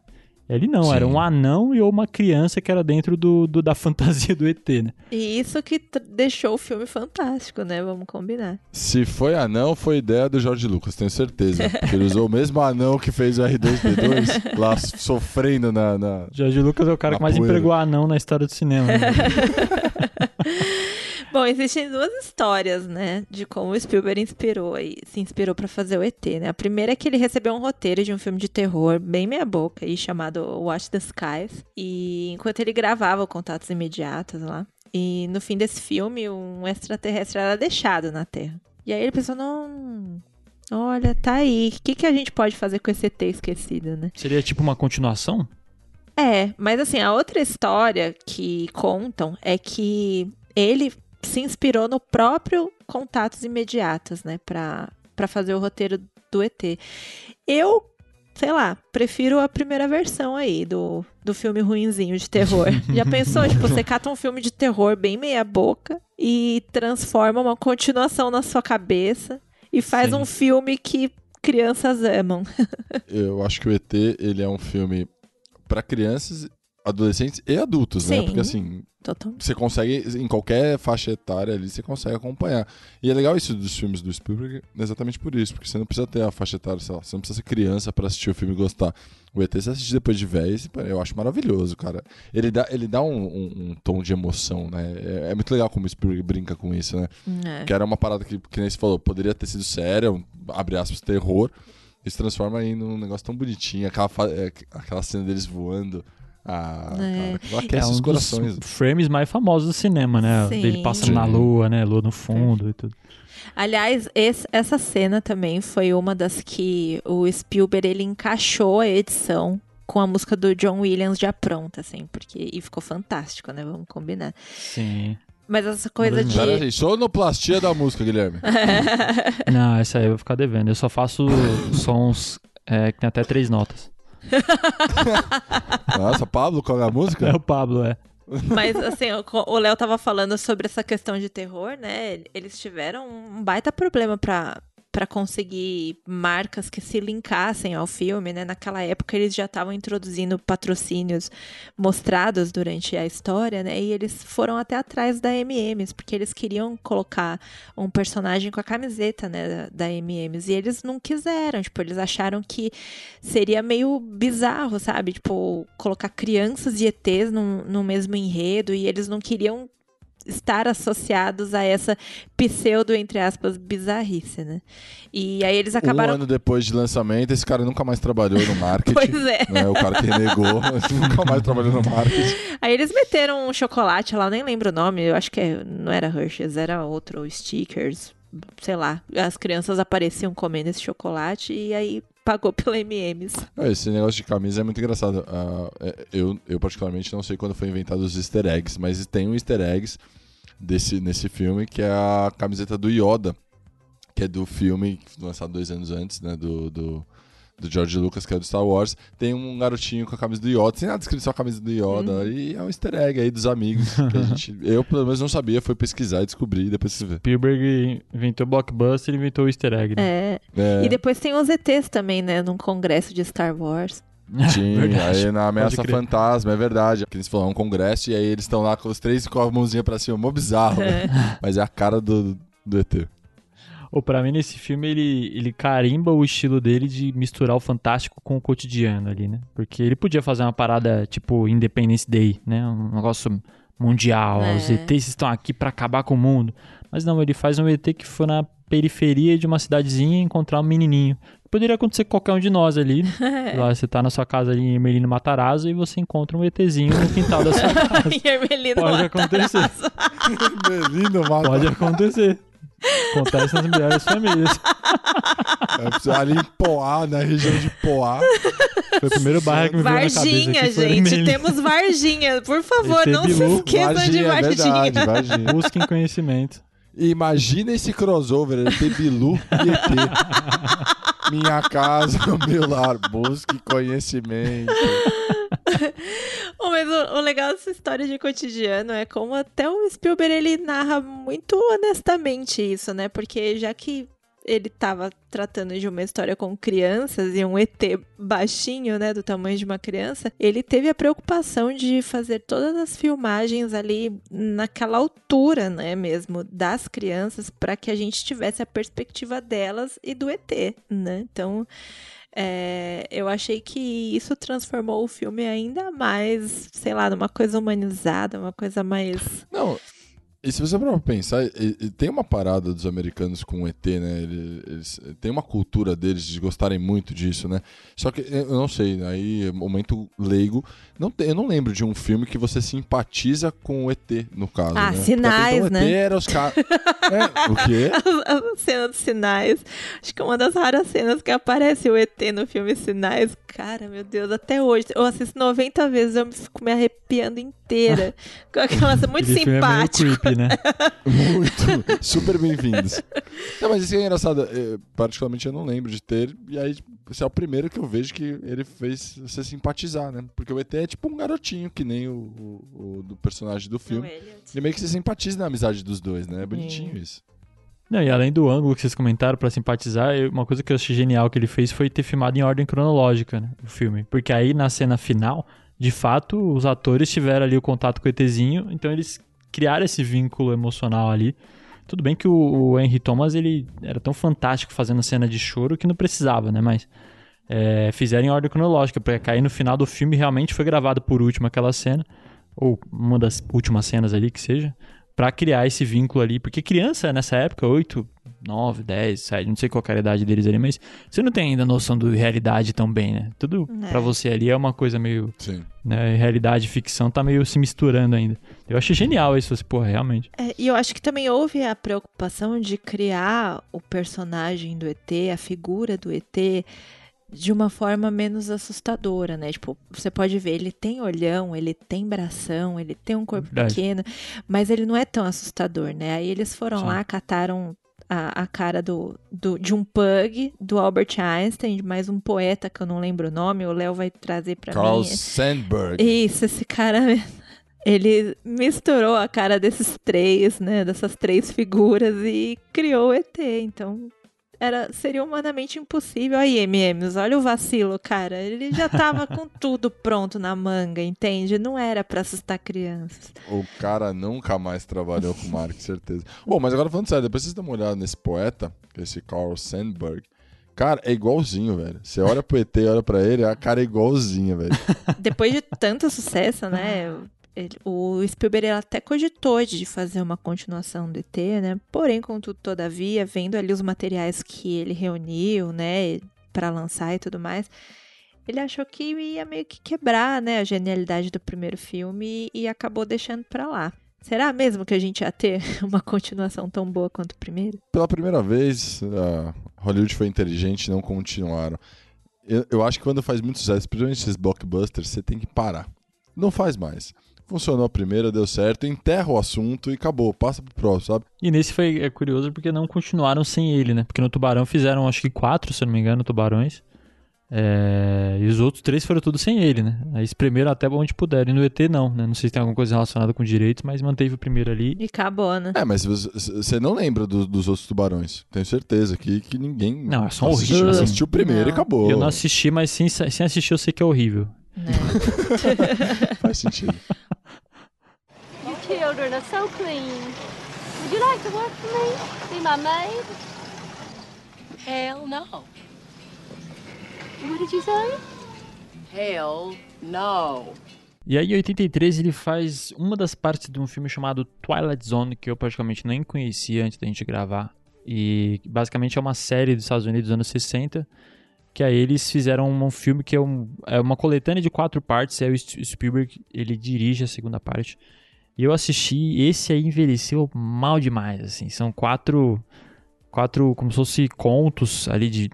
A: Ele não,
C: Sim.
A: era um anão e ou uma criança que era dentro do, do- da fantasia do ET, né?
B: E isso que deixou o filme fantástico, né? Vamos combinar.
C: Se foi anão, foi ideia do Jorge Lucas, tenho certeza. Porque ele usou o mesmo anão que fez o R2D2 lá sofrendo na. na-
A: Jorge Lucas é o cara que mais
C: poeira.
A: empregou anão na história do cinema. né?
B: Bom, existem duas histórias, né, de como o Spielberg inspirou aí, se inspirou pra fazer o ET, né? A primeira é que ele recebeu um roteiro de um filme de terror bem meia boca aí chamado Watch the Skies, e enquanto ele gravava Contatos Imediatos lá, e no fim desse filme um extraterrestre era deixado na Terra. E aí ele pensou, não, olha, tá aí, o que que a gente pode fazer com esse ET esquecido, né?
A: Seria tipo uma continuação?
B: É, mas assim, a outra história que contam é que ele se inspirou no próprio Contatos Imediatos, né, pra, pra fazer o roteiro do ET. Eu, sei lá, prefiro a primeira versão aí do, do filme ruinzinho de terror. Já pensou? Tipo, você cata um filme de terror bem meia boca e transforma uma continuação na sua cabeça e faz
A: Sim.
B: um filme que crianças amam.
C: Eu acho que o ET ele é um filme pra crianças, adolescentes e adultos, né?
B: Sim.
C: Porque assim, você consegue, em qualquer faixa etária ali, você consegue acompanhar. E é legal isso dos filmes do Spielberg exatamente por isso, porque você não precisa ter a faixa etária, sei lá, você não precisa ser criança pra assistir o filme e gostar. O ET você assiste depois de velho, eu acho maravilhoso, cara. Ele dá, ele dá um, um- um tom de emoção, né? É, é muito legal como o Spielberg brinca com isso, né?
B: É.
C: Que era uma parada que, que nem você falou, poderia ter sido séria, um, abre aspas, terror, e se transforma aí num negócio tão bonitinho, aquela, é, aquela cena deles voando. Ah,
B: É.
C: cara, aquece
A: é
C: os
A: um
C: corações.
A: dos frames mais famosos do cinema, né?
B: Sim.
A: Dele passando na
C: Sim.
A: lua, né? Lua no fundo e tudo.
B: Aliás, esse- essa cena também foi uma das que o Spielberg ele encaixou a edição com a música do John Williams já pronta, assim, porque e ficou fantástico, né? Vamos combinar.
A: Sim.
B: Mas essa coisa de
C: Pera aí, sonoplastia da música, Guilherme.
A: Não, essa aí eu vou ficar devendo. Eu só faço sons é, que tem até três notas.
C: Nossa, Pablo, qual é a música?
A: É o Pablo, é.
B: Mas assim, o- Léo tava falando sobre essa questão de terror, né? Eles tiveram um baita problema pra para conseguir marcas que se linkassem ao filme, né? Naquela época eles já estavam introduzindo patrocínios mostrados durante a história, né? E eles foram até atrás da M&M's, porque eles queriam colocar um personagem com a camiseta, né, da, M&M's, e eles não quiseram, tipo, eles acharam que seria meio bizarro, sabe? Tipo, colocar crianças e ETs no, no mesmo enredo e eles não queriam estar associados a essa pseudo, entre aspas, bizarrice, né? E aí eles
C: Um
B: acabaram.
C: ano depois de lançamento, esse cara nunca mais trabalhou no marketing.
B: Pois é.
C: né? O cara que renegou, nunca mais trabalhou no marketing.
B: Aí eles meteram um chocolate lá, eu nem lembro o nome, eu acho que é- não era Hershey's, era outro, stickers, sei lá. As crianças apareciam comendo esse chocolate e aí pagou pela M&M's.
C: Ah, Esse negócio de camisa é muito engraçado. É, eu, eu, particularmente, não sei quando foi inventado os easter eggs, mas tem um easter eggs desse, nesse filme que é a camiseta do Yoda, que é do filme lançado dois anos antes, né? Do, do, do George Lucas, que é do Star Wars. Tem um garotinho com a camisa do Yoda, sem a descrição a camisa do Yoda, e é um easter egg aí dos amigos. que a gente, eu, pelo menos, não sabia, fui pesquisar e descobri, depois você vê.
A: Spielberg inventou blockbuster e inventou o easter egg. Né?
B: É.
C: É,
B: E depois tem os ETs também, né? Num congresso de Star Wars.
C: Tinha,
A: Verdade.
C: aí na Ameaça. Fantasma, é verdade. Que eles falam, é um congresso e aí eles estão lá com os três com a mãozinha pra cima, mó bizarro. né? Mas é a cara do, do ET.
A: Ou pra mim, nesse filme, ele, ele carimba o estilo dele de misturar o fantástico com o cotidiano ali, né? Porque ele podia fazer uma parada tipo Independence Day, né? Um negócio mundial.
B: É.
A: Os ETs estão aqui pra acabar com o mundo. Mas não, ele faz um ET que foi na periferia de uma cidadezinha encontrar um menininho. Poderia acontecer com qualquer um de nós ali. Lá você tá na sua casa ali em Emelino Matarazzo e você encontra um ETzinho no quintal da sua casa.
B: e Ermelino
A: Pode
B: Matarazzo.
A: acontecer.
C: Melino mata.
A: Pode acontecer. Acontece nas melhores famílias.
C: É, ali em Poá, na região de Poá.
A: Foi o primeiro bairro que me veio na cabeça.
B: Varginha,
A: foi
B: gente. Temos Varginha. Por favor, não se esqueçam de
C: é
B: Varginha.
C: verdade, Varginha.
A: Busquem conhecimento.
C: Imagina esse crossover, ET Bilu e ET. Minha casa, meu lar, busque conhecimento.
B: Oh, mas o, o legal dessa história de cotidiano é como até o Spielberg ele narra muito honestamente isso, né? Porque já que ele tava tratando de uma história com crianças e um ET baixinho, né, do tamanho de uma criança, ele teve a preocupação de fazer todas as filmagens ali naquela altura, né, mesmo das crianças para que a gente tivesse a perspectiva delas e do ET, né? Então, é, eu achei que isso transformou o filme ainda mais, sei lá, numa coisa humanizada, uma coisa mais.
C: Não, e se você para pensar, tem uma parada dos americanos com o ET, né? Eles, eles- tem uma cultura deles de gostarem muito disso, né? Só que eu não sei, aí momento leigo, não tem- eu não lembro de um filme que você simpatiza com o ET no caso.
B: Ah,
C: né?
B: Sinais,
C: Porque até então, o ET
B: né?
C: era os caras. é, o quê?
B: a cena dos sinais. Acho que é uma das raras cenas que aparece o ET no filme Sinais. Cara, meu Deus, até hoje. Eu assisto 90 vezes, eu fico me arrepiando inteira. com aquela muito
A: filme é creepy, né?
C: Muito. Super bem-vindos. Não, mas isso é engraçado. eh, Particularmente eu não lembro de ter. E aí, esse é o primeiro que eu vejo que ele fez você simpatizar, né? Porque o ET é tipo um garotinho, que nem o, o- o do personagem do filme. E meio que você simpatiza na amizade dos dois, né? É bonitinho isso.
A: Não, e além do ângulo que vocês comentaram pra simpatizar, eu- uma coisa que eu achei genial que ele fez foi ter filmado em ordem cronológica, né, o filme. Porque aí na cena final, de fato, os atores tiveram ali o contato com o ETzinho, então eles criaram esse vínculo emocional ali. Tudo bem que o, o Henry Thomas, ele era tão fantástico fazendo cena de choro que não precisava, né, mas é, fizeram em ordem cronológica, pra cair no final do filme realmente foi gravado por último aquela cena, ou uma das últimas cenas ali que seja, Pra criar esse vínculo ali, porque criança nessa época, 8, 9, 10, 7, não sei qual era a idade deles ali, mas você não tem ainda noção de realidade tão bem, né? Tudo
B: É.
A: pra você ali é uma coisa meio,
C: Sim.
A: né, realidade e ficção tá meio se misturando ainda. Eu achei genial isso, assim, porra, realmente.
B: É, e eu acho que também houve a preocupação de criar o personagem do ET, a figura do ET, de uma forma menos assustadora, né? Tipo, você pode ver, ele tem olhão, ele tem bração, ele tem um corpo
A: Verdade.
B: pequeno, mas ele não é tão assustador, né? Aí eles foram
A: Sim.
B: lá, cataram a, a cara do, do- de um pug, do Albert Einstein, de mais um poeta que eu não lembro o nome, o Léo vai trazer pra
C: Carl
B: mim.
C: Sandburg.
B: Isso, esse cara. Ele misturou a cara desses três, né? Dessas três figuras e criou o ET. Então, era, seria humanamente impossível. Aí, MMs, olha o vacilo, cara. Ele já tava com tudo pronto na manga, entende? Não era pra assustar crianças.
C: O cara nunca mais trabalhou com Mark, certeza. Bom, mas agora falando sério, depois vocês dão uma olhada nesse poeta, esse Carl Sandburg. Cara, é igualzinho, velho. Você olha pro ET, olha pra ele, a cara é igualzinha, velho.
B: Depois de tanto sucesso, né? Ele- o Spielberg até cogitou de fazer uma continuação do ET, né? Porém, contudo, todavia, vendo ali os materiais que ele reuniu, né, Pra lançar e tudo mais, ele achou que ia meio que quebrar, né, a genialidade do primeiro filme e, acabou deixando pra lá. Será mesmo que a gente ia ter uma continuação tão boa quanto o primeiro?
C: Pela primeira vez, a Hollywood foi inteligente e não continuaram. Eu, eu acho que quando faz muito sucesso, principalmente esses blockbusters, você tem que parar. Não faz mais. Funcionou a primeira, deu certo, enterra o assunto e acabou, passa pro próximo, sabe?
A: E nesse foi é curioso porque não continuaram sem ele, né? Porque no Tubarão fizeram acho que quatro, se eu não me engano, tubarões. É, E os outros três foram tudo sem ele, né? Aí espremeram até onde puderam. E no ET não, né? Não sei se tem alguma coisa relacionada com direitos, mas manteve o primeiro ali.
B: E acabou, né?
C: É, mas você, não lembra do- dos outros tubarões. Tenho certeza que, que ninguém
A: Não, é só
C: assistiu,
A: horrível.
C: assistiu o primeiro e
B: Não.
C: acabou.
A: Eu não assisti, mas sem, sem assistir eu sei que é horrível.
B: né?
C: Faz sentido.
F: Children are so clean. Would you like to work for me? Be my maid?
G: Hell no.
F: What did you say?
G: Hell no.
A: E aí, em 83, ele faz uma das partes de um filme chamado Twilight Zone, que eu praticamente nem conhecia antes da gente gravar. E basicamente é uma série dos Estados Unidos dos anos 60, que aí eles fizeram um filme que é, um- é uma coletânea de quatro partes, e aí o Spielberg, ele dirige a segunda parte. E eu assisti, esse aí envelheceu mal demais, assim, são quatro, quatro como se fosse contos ali de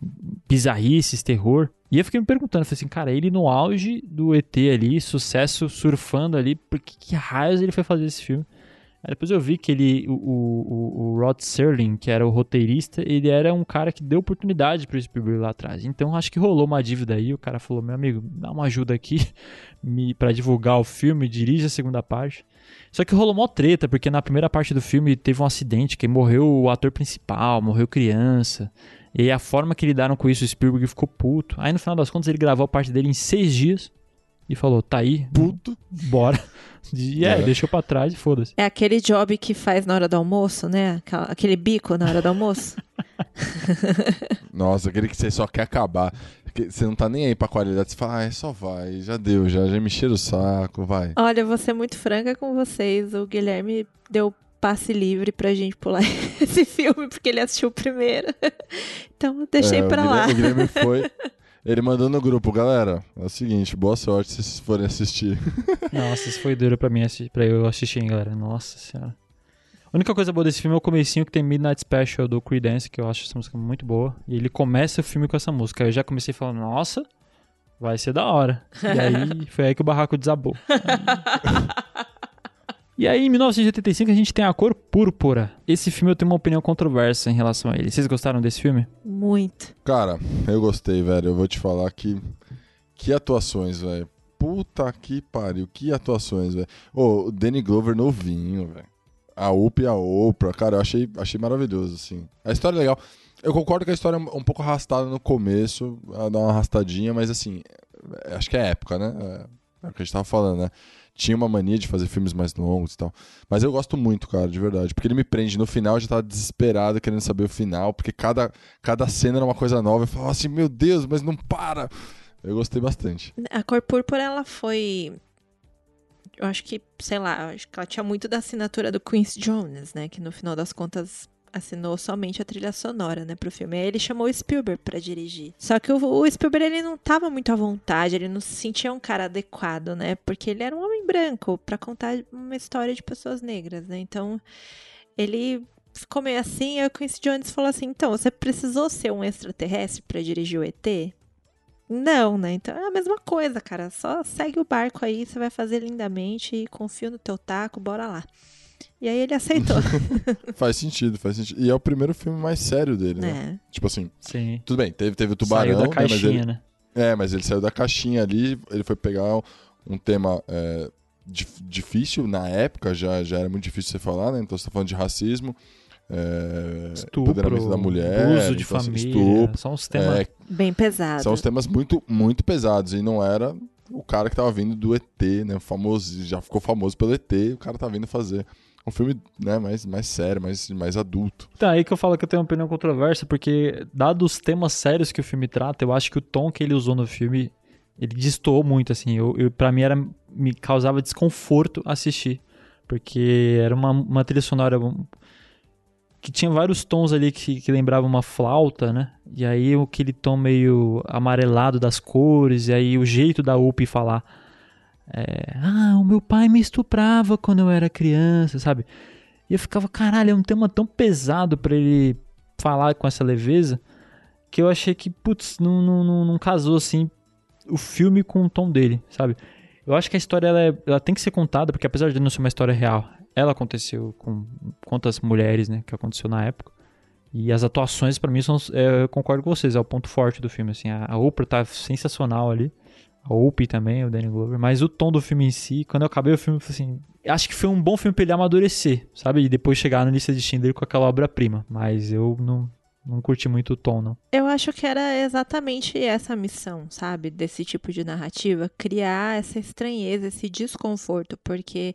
A: bizarrices, terror. E eu fiquei me perguntando, falei assim, cara, ele no auge do ET ali, sucesso surfando ali, por que, que raios ele foi fazer esse filme? Aí depois eu vi que ele, o, o, o- Rod Serling, que era o roteirista, ele era um cara que deu oportunidade pro Spielberg lá atrás. Então acho que rolou uma dívida aí, o cara falou, meu amigo, dá uma ajuda aqui me, pra divulgar o filme, dirige a segunda parte. Só que rolou mó treta, porque na primeira parte do filme teve um acidente que morreu o ator principal, morreu criança. E aí a forma que lidaram com isso, o Spielberg ficou puto. Aí no final das contas ele gravou a parte dele em seis dias e falou: tá aí,
C: Puto.
A: bora. E é,
C: É.
A: deixou pra trás e foda-se.
B: É aquele job que faz na hora do almoço, né? Aquele bico na hora do almoço.
C: Nossa, aquele que você só quer acabar. Que Você não tá nem aí pra qualidade. Você fala, ah, só vai, já deu, já, já me encheram o saco, vai.
B: Olha, vou ser muito franca com vocês. O Guilherme deu passe livre pra gente pular esse filme, porque ele assistiu o primeiro. Então eu deixei
C: É, o
B: pra
C: Guilherme-
B: lá.
C: O Guilherme foi. Ele mandou no grupo, galera. É o seguinte, boa sorte se vocês forem assistir.
A: Nossa, isso foi duro pra mim, pra eu assistir, hein, galera. Nossa senhora. A única coisa boa desse filme é o comecinho que tem Midnight Special do Creedence, que eu acho essa música muito boa. E ele começa o filme com essa música. Eu já comecei falando, nossa, vai ser da hora. E aí foi aí que o barraco desabou. E aí, em 1985, a gente tem A Cor Púrpura. Esse filme eu tenho uma opinião controversa em relação a ele. Vocês gostaram desse filme?
B: Muito.
C: Cara, eu gostei, velho. Eu vou te falar que. Que atuações, velho. Puta que pariu. Que atuações, velho. Ô, o Danny Glover novinho, velho. A Up e a Oprah, cara, eu achei, achei maravilhoso, assim. A história é legal. Eu concordo que a história é um pouco arrastada no começo, dá uma arrastadinha, mas assim, é- acho que é época, né? É, é o que a gente tava falando, né? Tinha uma mania de fazer filmes mais longos e tal. Mas eu gosto muito, cara, de verdade. Porque ele me prende. No final eu já tava desesperado, querendo saber o final, porque cada, cada cena era uma coisa nova. Eu falava assim, meu Deus, mas não para! Eu gostei bastante.
B: A cor púrpura, ela foi. Eu acho que, sei lá, acho que ela tinha muito da assinatura do Quincy Jones, né? Que no final das contas assinou somente a trilha sonora, né, pro filme. Aí ele chamou o Spielberg pra dirigir. Só que o, o Spielberg, ele não tava muito à vontade, ele não se sentia um cara adequado, né? Porque ele era um homem branco pra contar uma história de pessoas negras, né? Então, ele ficou meio assim, aí o Quincy Jones falou assim, então, você precisou ser um extraterrestre pra dirigir o ET? Não, né? Então é a mesma coisa, cara. Só segue o barco aí, você vai fazer lindamente e confia no teu taco, bora lá. E aí ele aceitou,
C: Faz sentido, faz sentido. E é o primeiro filme mais sério dele, né?
B: né?
C: Tipo assim,
A: Sim.
C: tudo bem, teve, teve o Tubarão,
A: Saiu da
C: né? Mas
A: caixinha,
C: ele,
A: né?
C: É, mas ele saiu da caixinha ali, ele foi pegar um tema é, dif- difícil na época, já, já era muito difícil você falar, né? Então você tá falando de racismo, é,
A: Estupro,
C: empoderamento da mulher,
A: abuso de
C: então, assim,
A: família.
C: estupro,
A: São os temas
C: é,
B: Bem pesado.
C: são os temas muito, muito pesados e não era o cara que tava vindo do ET, né? O famoso, já ficou famoso pelo ET, o cara tá vindo fazer um filme, né, mais, mais sério, mais, mais adulto.
A: Então, aí que eu falo que eu tenho uma opinião controversa, porque, dados os temas sérios que o filme trata, eu acho que o tom que ele usou no filme, ele destoou muito, assim. Eu, eu, pra mim, era, me causava desconforto assistir. Porque era uma, uma trilha sonora que tinha vários tons ali que, que lembravam uma flauta, né? E aí aquele tom meio amarelado das cores, e aí o jeito da Up falar. é, ah, o meu pai me estuprava quando eu era criança, sabe? E eu ficava, caralho, é um tema tão pesado pra ele falar com essa leveza que eu achei que, putz, não, não, não, não casou assim o filme com o tom dele, sabe? Eu acho que a história ela, é- ela tem que ser contada, porque apesar de não ser uma história real, ela aconteceu com quantas mulheres, né, que aconteceu na época. E as atuações, pra mim, são. é, eu concordo com vocês, é o ponto forte do filme. Assim, a, Oprah tá sensacional ali. A Opie também, o Danny Glover. Mas o tom do filme em si, quando eu acabei o filme, assim. Acho que foi um bom filme pra ele amadurecer, sabe? E depois chegar na lista de Schindler com aquela obra-prima. Mas eu não, não curti muito o tom, não.
B: Eu acho que era exatamente essa a missão, sabe? Desse tipo de narrativa. Criar essa estranheza, esse desconforto. Porque,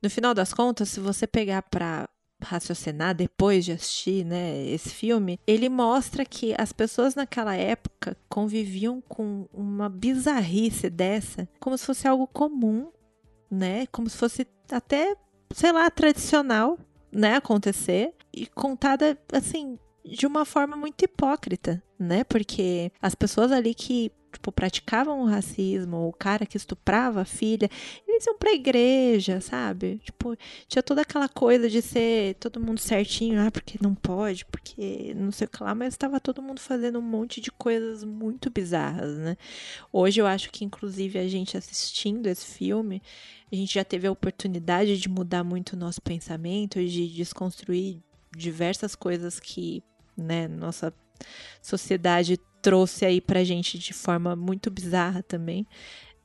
B: no final das contas, se você pegar pra raciocinar depois de assistir, né, esse filme, ele mostra que as pessoas naquela época conviviam com uma bizarrice dessa, como se fosse algo comum, né? Como se fosse até, sei lá, tradicional, né, acontecer e contada assim de uma forma muito hipócrita, né? Porque as pessoas ali que tipo, praticavam o racismo, o cara que estuprava a filha, eles iam pra igreja, sabe? Tipo, tinha toda aquela coisa de ser todo mundo certinho, ah, porque não pode, porque não sei o que lá, mas estava todo mundo fazendo um monte de coisas muito bizarras, né? Hoje eu acho que, inclusive, a gente assistindo esse filme, a gente já teve a oportunidade de mudar muito o nosso pensamento, de desconstruir diversas coisas que, né, nossa sociedade trouxe aí pra gente de forma muito bizarra também.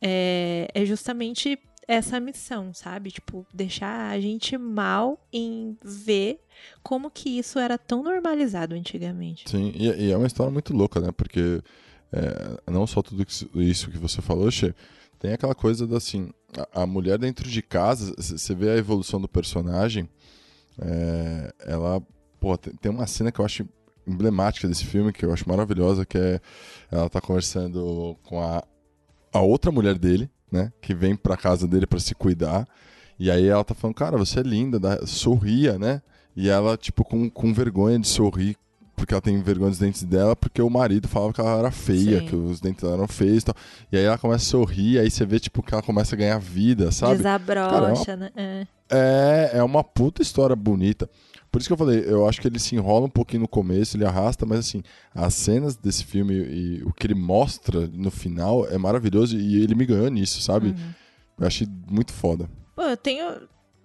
B: É, é justamente essa missão, sabe? Tipo, deixar a gente mal em ver como que isso era tão normalizado antigamente.
C: Sim, e, e é uma história muito louca, né? Porque é, não só tudo isso- que você falou, Che, tem aquela coisa da assim, a, a mulher dentro de casa, você vê a evolução do personagem, é, ela, pô, tem, tem uma cena que eu acho emblemática desse filme, que eu acho maravilhosa, que é ela tá conversando com a, a outra mulher dele, né, que vem pra casa dele pra se cuidar, e aí ela tá falando, cara, você é linda, dá- sorria, né, e ela, tipo, com, com vergonha de sorrir porque ela tem vergonha dos dentes dela, porque o marido falava que ela era feia,
B: Sim.
C: que os dentes dela eram feios e tal. E aí ela começa a sorrir, aí você vê, tipo, que ela começa a ganhar vida, sabe?
B: Desabrocha, né? É.
C: É, é uma puta história bonita. Por isso que eu falei, eu acho que ele se enrola um pouquinho no começo, ele arrasta, mas assim, as cenas desse filme e o que ele mostra no final é maravilhoso e ele me ganhou nisso, sabe?
B: Uhum.
C: Eu achei muito foda.
B: Pô, eu tenho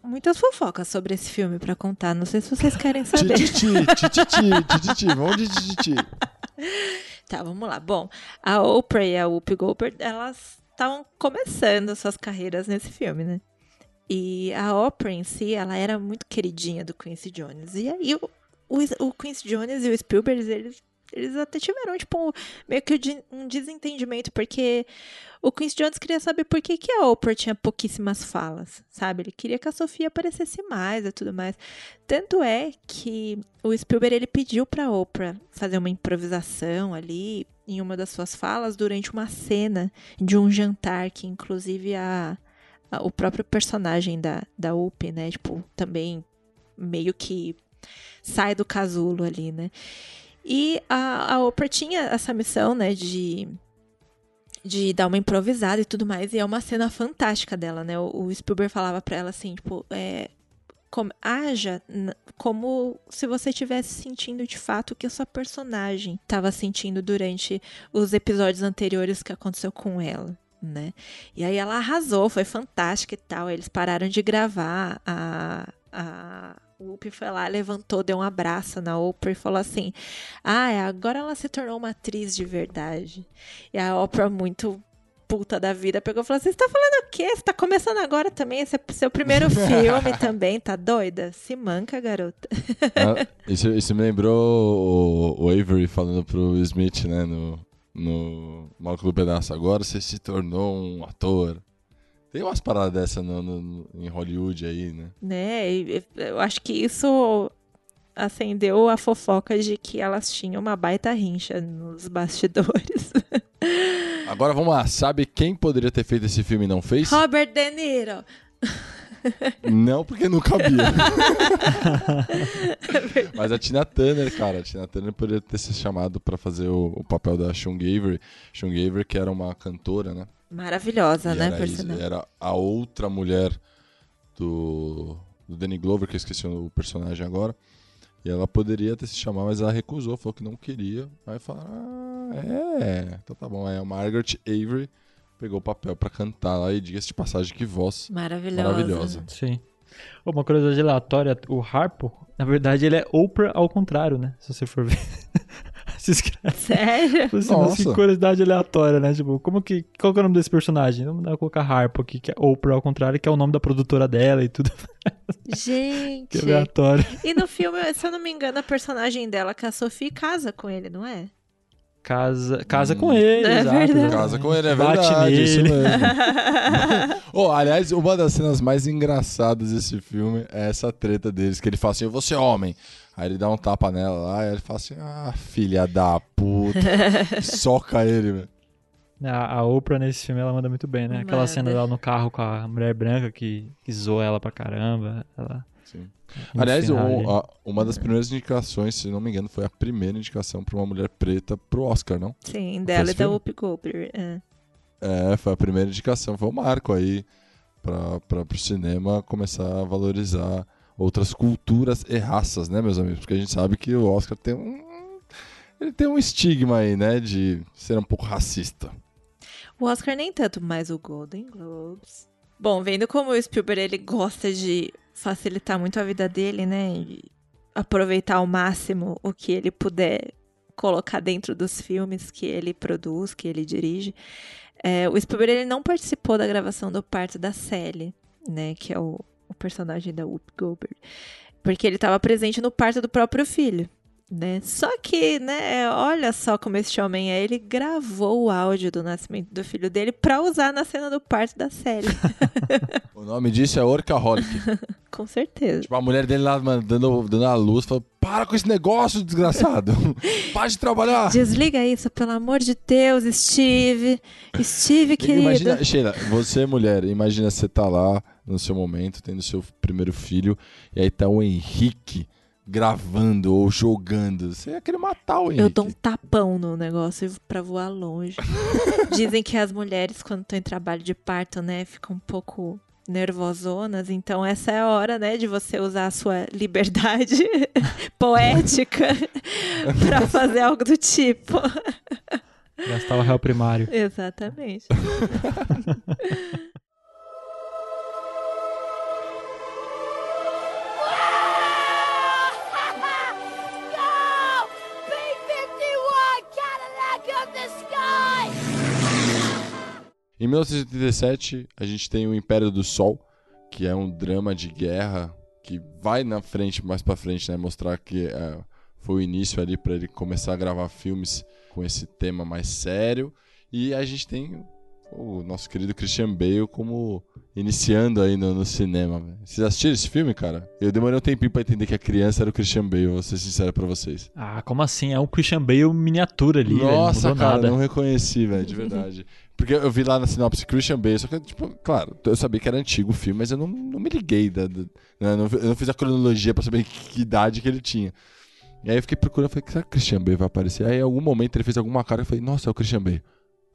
B: muitas fofocas sobre esse filme pra contar. Não sei se vocês querem saber.
C: Tititi, tititi, tititi, vamos de tititi.
B: Tá, vamos lá. Bom, a Oprah e a Whoopi Goldberg, elas estavam começando suas carreiras nesse filme, né? E a Oprah em si, ela era muito queridinha do Quincy Jones. E aí o, o, o Quincy Jones e o Spielberg, eles, eles até tiveram, tipo, meio que um desentendimento, porque o Quincy Jones queria saber por que, que a Oprah tinha pouquíssimas falas, sabe? Ele queria que a Sofia aparecesse mais e tudo mais. Tanto é que o Spielberg ele pediu pra Oprah fazer uma improvisação ali em uma das suas falas durante uma cena de um jantar que inclusive a- o próprio personagem da da Whoopi, né, tipo, também meio que sai do casulo ali, né? E a, a Oprah tinha essa missão, né, de de dar uma improvisada e tudo mais, e é uma cena fantástica dela, né? O, o Spielberg falava pra ela assim, tipo, é, como, haja como se você estivesse sentindo de fato o que a sua personagem estava sentindo durante os episódios anteriores que aconteceu com ela, né? E aí ela arrasou, foi fantástica e tal. Eles pararam de gravar, a, a Whoopi foi lá, levantou, deu um abraço na Oprah e falou assim: Ah, agora ela se tornou uma atriz de verdade. E a Oprah, muito puta da vida, pegou e falou: Você está falando o quê? Você tá começando agora também? Esse é seu primeiro filme também, tá doida? Se manca, garota.
C: Ah, isso, isso me lembrou o, o Avery falando pro Smith, né, no, no Maluco do Pedaço. Agora você se tornou um ator. Tem umas paradas dessa no, no- em Hollywood aí, né?
B: né? Eu acho que isso acendeu a fofoca de que elas tinham uma baita rincha nos bastidores.
C: Agora vamos lá, sabe quem poderia ter feito esse filme e não fez?
B: Robert De Niro.
C: Não, porque não cabia. Mas a Tina Turner, cara, a Tina Turner poderia ter se chamado pra fazer o, o papel da Shun Gaver. Shun Gaver, que era uma cantora, né?
B: Maravilhosa,
C: E
B: né,
C: era,
B: por sinal.
C: era a outra mulher do, do Danny Glover, que eu esqueci o personagem agora. E ela poderia ter se chamado, mas ela recusou, falou que não queria. Aí falaram, ah, é, então tá bom. Aí a Margaret Avery pegou o papel pra cantar lá e diga-se de passagem que voz
B: Maravilhosa.
C: maravilhosa.
A: Sim. Uma curiosidade aleatória, o Harpo, na verdade, ele é Oprah ao contrário, né? Se você for ver. Se escreve.
B: Sério?
A: Assim,
C: Nossa.
A: assim, curiosidade aleatória, né? Tipo, como que. Qual que é o nome desse personagem? Vamos dar colocar Harpo aqui, que é Oprah ao contrário, que é o nome da produtora dela e tudo. Que
B: Gente.
A: aleatório.
B: E no filme, se eu não me engano, a personagem dela, que é a Sophie, casa com ele, não é?
A: Casa, casa
C: Hum.
A: com ele,
B: É
A: exato,
B: verdade.
C: Casa com ele, é
A: Bate
C: verdade,
A: nele.
C: isso mesmo. oh, aliás, uma das cenas mais engraçadas desse filme é essa treta deles, que ele fala assim, você é homem. Aí ele dá um tapa nela lá, e ele fala assim, ah, filha da puta. Soca ele, velho.
A: A, a Oprah nesse filme ela manda muito bem, né? Aquela
B: Manda.
A: cena dela no carro com a mulher branca que, que zoa ela pra caramba. Ela,
C: Aliás, o-
A: ali.
C: a- uma das primeiras indicações, se não me engano, foi a primeira indicação pra uma mulher preta pro Oscar, não?
B: Sim, dela e da? Whoopi Goldberg. é.
C: É, foi a primeira indicação, foi o marco aí para pro cinema começar a valorizar outras culturas e raças, né, meus amigos? Porque a gente sabe que o Oscar tem um ele tem um estigma aí, né, de ser um pouco racista.
B: O Oscar nem tanto, mas o Golden Globes. Bom, vendo como o Spielberg ele gosta de facilitar muito a vida dele, né? E aproveitar ao máximo o que ele puder colocar dentro dos filmes que ele produz, que ele dirige. É, o Spielberg ele não participou da gravação do parto da Sally, né? Que é o, o personagem da Whoopi Goldberg. Porque ele estava presente no parto do próprio filho. Né? Só que, né, olha só como esse homem é. Ele gravou o áudio do nascimento do filho dele pra usar na cena do parto da série.
C: O nome disso é Orcaholic.
B: Com certeza.
C: tipo, a mulher dele lá, mano, dando, dando a luz, falou: Para com esse negócio, desgraçado. Para de trabalhar.
B: Desliga isso, pelo amor de Deus, Steve. Steve, querido.
C: Imagina, Sheila, você mulher, imagina você tá lá no seu momento, tendo seu primeiro filho, e aí tá o Henrique gravando ou jogando. Você ia querer matar o Henrique.
B: Eu dou um tapão no negócio pra voar longe. Dizem que as mulheres, quando estão em trabalho de parto, né, ficam um pouco nervosonas, então essa é a hora, né, de você usar a sua liberdade poética pra fazer algo do tipo.
A: Gastar o réu primário.
B: Exatamente.
C: Em 1987, a gente tem o Império do Sol, que é um drama de guerra que vai na frente, mais pra frente, né, mostrar que é, foi o início ali para ele começar a gravar filmes com esse tema mais sério. E a gente tem o nosso querido Christian Bale como iniciando aí no, no cinema. Vocês assistiram esse filme, cara? Eu demorei um tempinho pra entender que a criança era o Christian Bale, vou ser sincero pra vocês.
A: Ah, como assim? É um Christian Bale miniatura ali, velho, não
C: Nossa,
A: mudou
C: cara,
A: nada.
C: não reconheci, velho, de verdade. Porque eu vi lá na sinopse Christian Bale, só que, tipo, claro, eu sabia que era antigo o filme, mas eu não, não me liguei, da, da- né, não- eu não fiz a cronologia pra saber que idade que ele tinha. E aí eu fiquei procurando, falei, será que o Christian Bale vai aparecer? Aí em algum momento ele fez alguma cara e eu falei, nossa, é o Christian Bale.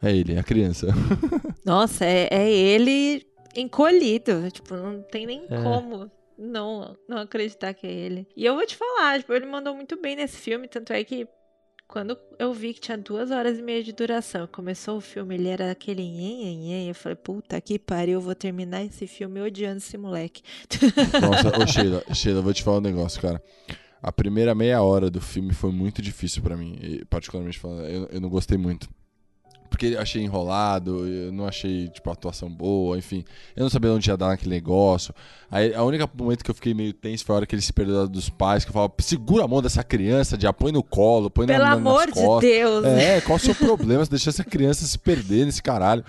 C: É ele, é a criança.
B: Nossa, é, é ele encolhido. Tipo, não tem nem
A: É.
B: como não, não acreditar que é ele. E eu vou te falar, tipo, ele mandou muito bem nesse filme, tanto é que quando eu vi que tinha duas horas e meia de duração, começou o filme, ele era aquele nhen, nhen, eu falei, puta que pariu, eu vou terminar esse filme odiando esse moleque.
C: Nossa, ô Sheila, Sheila, vou te falar um negócio, cara. A primeira meia hora do filme foi muito difícil pra mim, particularmente falando, eu, eu não gostei muito. Porque achei enrolado, eu não achei, tipo, a atuação boa, enfim. Eu não sabia onde ia dar naquele negócio. Aí, a única momento que eu fiquei meio tenso foi a hora que ele se perdeu dos pais, que eu falava, segura a mão dessa criança, já põe no colo, põe na,
B: Pelo
C: na,
B: amor
C: nas
B: de. Deus.
C: É, qual o seu problema? Você deixar essa criança se perder nesse caralho.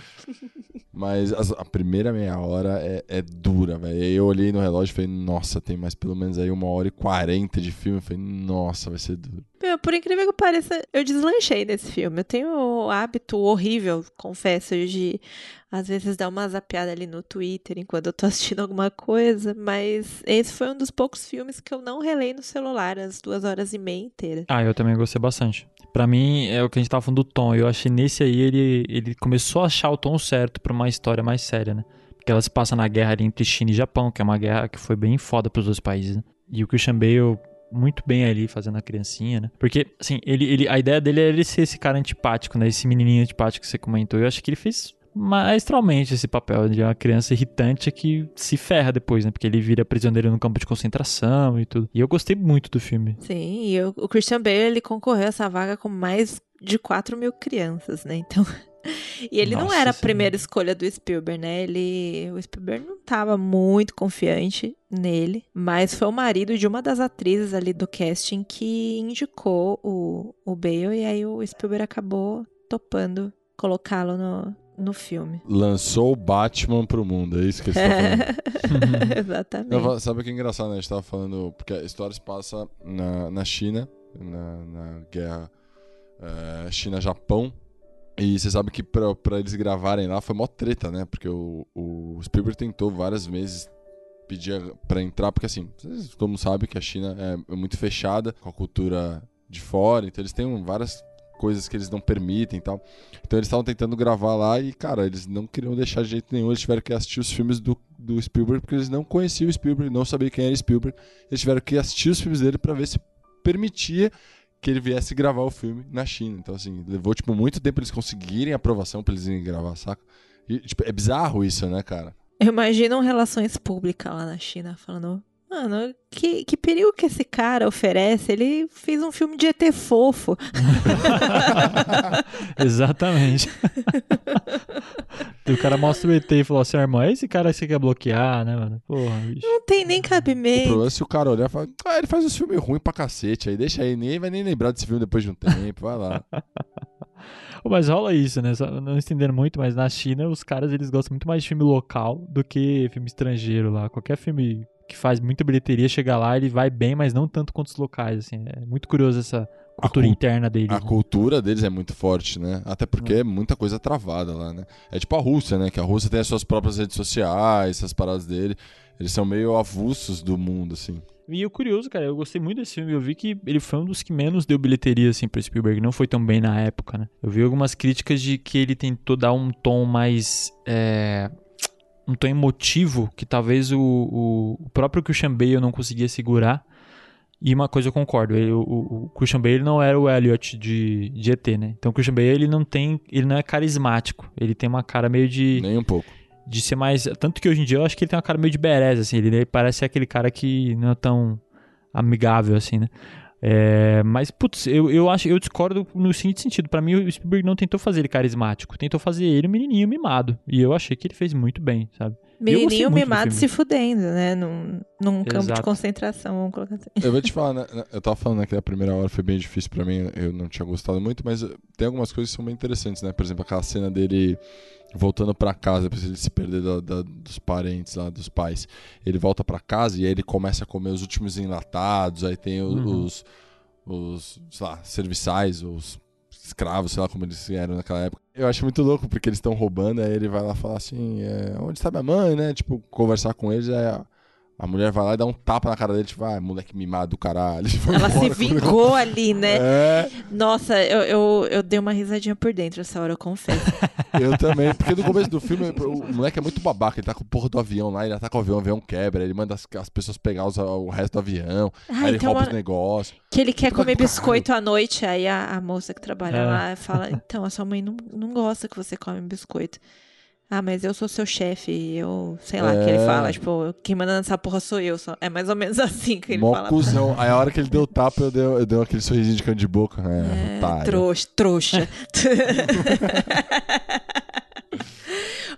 C: Mas as- a primeira meia hora é, é dura, velho. Aí eu olhei no relógio e falei, nossa, tem mais pelo menos aí uma hora e quarenta de filme. Eu falei, nossa, vai ser duro.
B: Meu, por incrível que pareça, eu deslanchei nesse filme. Eu tenho o hábito horrível, confesso, de às vezes dar uma zapeada ali no Twitter enquanto eu tô assistindo alguma coisa, mas esse foi um dos poucos filmes que eu não relei no celular as duas horas e meia inteiras.
A: Ah, eu também gostei bastante. Pra mim, é o que a gente tava falando do tom. Eu achei nesse aí, ele, ele começou a achar o tom certo pra uma história mais séria, né? Porque ela se passa na guerra ali entre China e Japão, que é uma guerra que foi bem foda pros dois países, né? E o Christian Bale muito bem ali fazendo a criancinha, né? Porque, assim, ele, ele, a ideia dele era ele ser esse cara antipático, né? Esse menininho antipático que você comentou. Eu acho que ele fez maestralmente esse papel de uma criança irritante que se ferra depois, né? Porque ele vira prisioneiro no campo de concentração e tudo. E eu gostei muito do filme.
B: Sim, e o, o Christian Bale, ele concorreu a essa vaga com mais de 4 mil crianças, né? Então. E ele não
A: Nossa
B: era a
A: Senhora.
B: primeira escolha do Spielberg, né? Ele, o Spielberg não estava muito confiante nele, mas foi o marido de uma das atrizes ali do casting que indicou o, o Bale e aí o Spielberg acabou topando colocá-lo no, no filme.
C: Lançou o Batman pro mundo, é isso que você tá falando.
B: Exatamente.
C: Eu sabe o que é engraçado, né? A gente tava falando. Porque a história se passa na, na China, na, na guerra eh, China-Japão. E você sabe que pra, pra eles gravarem lá foi mó treta, né? Porque o, o Spielberg tentou várias vezes pedir pra entrar, porque assim, vocês como sabem que a China é, é muito fechada com a cultura de fora, então eles têm várias coisas que eles não permitem e tal. Então eles estavam tentando gravar lá e, cara, eles não queriam deixar de jeito nenhum. Eles tiveram que assistir os filmes do, do Spielberg porque eles não conheciam o Spielberg, não sabiam quem era Spielberg. Eles tiveram que assistir os filmes dele pra ver se permitia que ele viesse gravar o filme na China. Então, assim, levou, tipo, muito tempo eles conseguirem aprovação pra eles irem gravar, saca? E, tipo, é bizarro isso, né, cara?
B: Eu imagino relações públicas lá na China falando. Mano, que, que perigo que esse cara oferece? Ele fez um filme de ET fofo.
A: Exatamente. E o cara mostra o ET e falou assim, ah, irmão, é esse cara que você quer bloquear, né, mano? Porra, bicho.
B: Não tem nem
C: O
B: cabimento.
C: problema é se o cara olhar e falar, ah, ele faz uns filmes ruins pra cacete, aí deixa aí, ninguém vai nem lembrar desse filme depois de um tempo, vai lá.
A: Mas rola isso, né? Só não estendendo muito, mas na China os caras eles gostam muito mais de filme local do que filme estrangeiro lá. Qualquer filme que faz muita bilheteria chega lá, ele vai bem, mas não tanto quanto os locais, assim. É muito curioso essa cultura
C: cul-
A: interna deles.
C: A
A: né?
C: cultura deles é muito forte, né? Até porque é muita coisa travada lá, né? É tipo a Rússia, né? Que a Rússia tem as suas próprias redes sociais, essas paradas dele. Eles são meio avulsos do mundo, assim.
A: E o curioso, cara, eu gostei muito desse filme. Eu vi que ele foi um dos que menos deu bilheteria, assim, pro Spielberg. Não foi tão bem na época, né? Eu vi algumas críticas de que ele tentou dar um tom mais. é, um tom emotivo que talvez o, o, o próprio Christian Bale não conseguia segurar. E uma coisa eu concordo, ele- o, o, Christian Bale não era o Elliot de, de ET, né? Então o Christian Bale ele não tem, ele não é carismático, ele tem uma cara meio de
C: Nem um pouco.
A: de ser mais. Tanto que hoje em dia eu acho que ele tem uma cara meio de berez, assim. Ele, ele parece aquele cara que não é tão amigável, assim, né? É, mas, putz, eu, eu acho, eu discordo no seguinte sentido. Pra mim, o Spielberg não tentou fazer ele carismático, tentou fazer ele um menininho mimado. E eu achei que ele fez muito bem, sabe?
B: Menininho mimado se fudendo, né? Num, num campo de concentração, vamos colocar assim.
C: Eu vou te falar, né? Eu tava falando que a primeira hora foi bem difícil pra mim, eu não tinha gostado muito, mas tem algumas coisas que são bem interessantes, né? Por exemplo, aquela cena dele voltando pra casa, depois ele se perder da- da- dos parentes lá, dos pais. Ele volta pra casa e aí ele começa a comer os últimos enlatados, aí tem o-
A: Uhum.
C: os, os, sei lá, serviçais, os escravos, sei lá como eles eram naquela época. Eu acho muito louco, porque eles estão roubando, aí ele vai lá falar assim, é, onde está minha mãe, né? Tipo, conversar com eles, aí a, a mulher vai lá e dá um tapa na cara dele, tipo, ah, moleque mimado do caralho.
B: Ela se vingou ali, né?
C: É,
B: Nossa, eu, eu, eu dei uma risadinha por dentro essa hora, eu confesso.
C: eu também. Porque no começo do filme, o moleque é muito babaca. Ele tá com o porra do avião lá, ele ataca o avião, o avião quebra, ele manda as, as pessoas pegar os- o resto do avião,
B: Ah,
C: aí ele
B: então
C: rouba
B: uma-
C: os negócios.
B: Que ele quer comer biscoito à noite, aí a, a moça que trabalha
A: É.
B: lá fala: Então, a sua mãe não, não gosta que você come biscoito. Ah, mas eu sou seu chefe, eu sei lá o que ele
C: É.
B: fala. Tipo, quem manda nessa porra sou eu. Só. É mais ou menos assim que ele
C: Mó
B: fala.
C: cuzão. Aí a hora que ele deu o tapa, eu dei, eu dei aquele sorrisinho de canto de boca. É,
B: É,
C: otário.
B: trouxa, trouxa.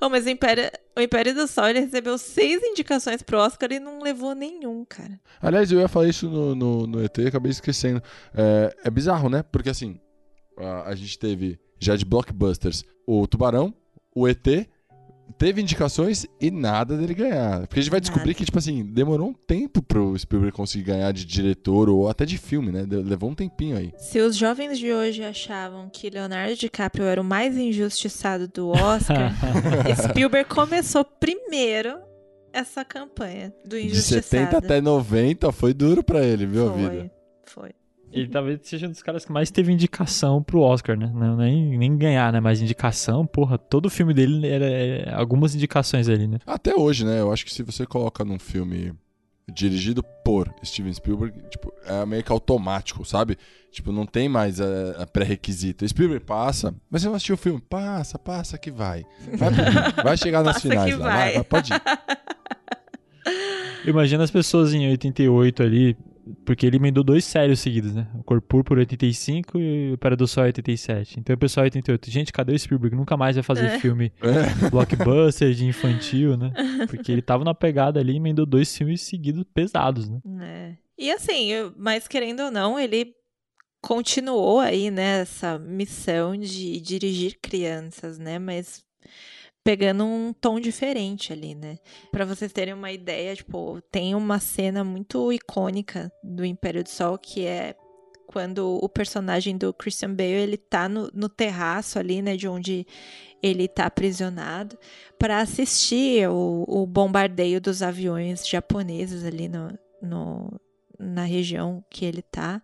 B: oh, mas o Império, o Império do Sol ele recebeu seis indicações pro Oscar e não levou nenhum, cara.
C: Aliás, eu ia falar isso no, no, no ET e acabei esquecendo. É, é bizarro, né? Porque assim, a, a gente teve já de blockbusters o Tubarão, o ET, teve indicações e nada dele ganhar. Porque a gente vai descobrir
B: Nada.
C: que, tipo assim, demorou um tempo pro Spielberg conseguir ganhar de diretor ou até de filme, né? De- Levou um tempinho aí.
B: Se os jovens de hoje achavam que Leonardo DiCaprio era o mais injustiçado do Oscar, Spielberg começou primeiro essa campanha do
C: De
B: injustiçado.
C: 70 até 90 foi duro pra ele, viu, a vida?
B: Foi, foi.
A: Ele talvez seja um dos caras que mais teve indicação pro Oscar, né? Não, nem, nem ganhar, né? Mas indicação, porra, todo o filme dele era é, algumas indicações ali, né?
C: Até hoje, né? Eu acho que se você coloca num filme dirigido por Steven Spielberg, tipo, é meio que automático, sabe? Tipo, não tem mais a, a pré-requisito. Spielberg passa, mas você não assistiu o filme? Passa, passa que vai. Vai, vai chegar nas
B: Passa
C: finais
B: que
C: lá.
B: vai.
C: Vai, vai, pode ir.
A: Imagina as pessoas em 88 ali, porque ele emendou dois sérios seguidos, né? O Cor Púrpura 85 e o Pera do Sol 87. Então o pessoal 88, gente, cadê o Spielberg? Nunca mais vai fazer
B: É.
A: filme
C: É.
A: blockbuster de infantil, né? Porque ele tava na pegada ali e emendou dois filmes seguidos pesados, né?
B: É. E assim, mas querendo ou não, ele continuou aí nessa missão de dirigir crianças, né? Mas pegando um tom diferente ali, né? Pra vocês terem uma ideia, tipo, tem uma cena muito icônica do Império do Sol que é quando o personagem do Christian Bale ele tá no, no terraço ali, né, de onde ele tá aprisionado, para assistir o, o bombardeio dos aviões japoneses ali no, no- na região que ele tá.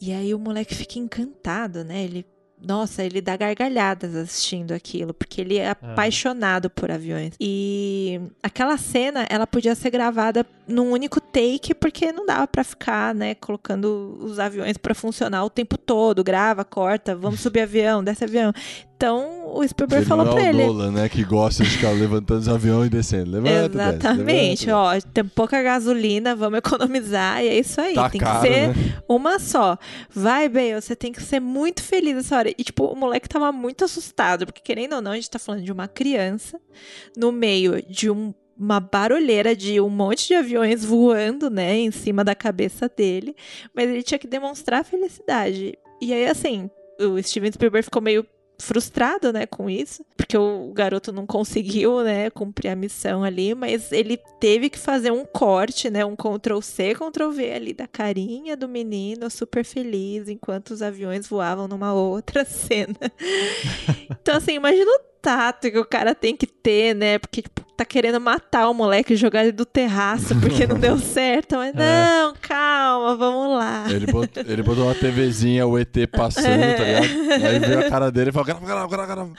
B: E aí o moleque fica encantado, né? Ele, nossa, ele dá gargalhadas assistindo aquilo, porque ele é apaixonado por aviões. E aquela cena, ela podia ser gravada num único take, porque não dava pra ficar, né, colocando os aviões pra funcionar o tempo todo, grava, corta, vamos subir avião, desce avião. Então, o Spielberg falou
C: é o
B: ele.
C: Nolan, né? Que gosta de ficar levantando os aviões e descendo. Levanta, desce,
B: Exatamente,
C: levanta,
B: ó, tem pouca gasolina, vamos economizar, e é isso aí,
C: Tá
B: tem
C: caro,
B: que ser
C: né?
B: uma só. Vai, Bale, você tem que ser muito feliz nessa hora. E, tipo, o moleque tava muito assustado, porque querendo ou não, a gente tá falando de uma criança no meio de um- uma barulheira de um monte de aviões voando, né, em cima da cabeça dele, mas ele tinha que demonstrar felicidade. E aí, assim, o Steven Spielberg ficou meio frustrado, né, com isso, porque o garoto não conseguiu, né, cumprir a missão ali, mas ele teve que fazer um corte, né, um Ctrl C, Ctrl V ali da carinha do menino super feliz enquanto os aviões voavam numa outra cena. então assim, imagina o tato que o cara tem que ter, né, porque tipo, tá querendo matar o moleque e jogar ele do terraço porque não deu certo, mas não, calma, vamos lá.
C: Ele botou, ele botou uma TVzinha, o ET passando, tá ligado? Aí viu a cara dele e falou: grava, grava, grava, grava.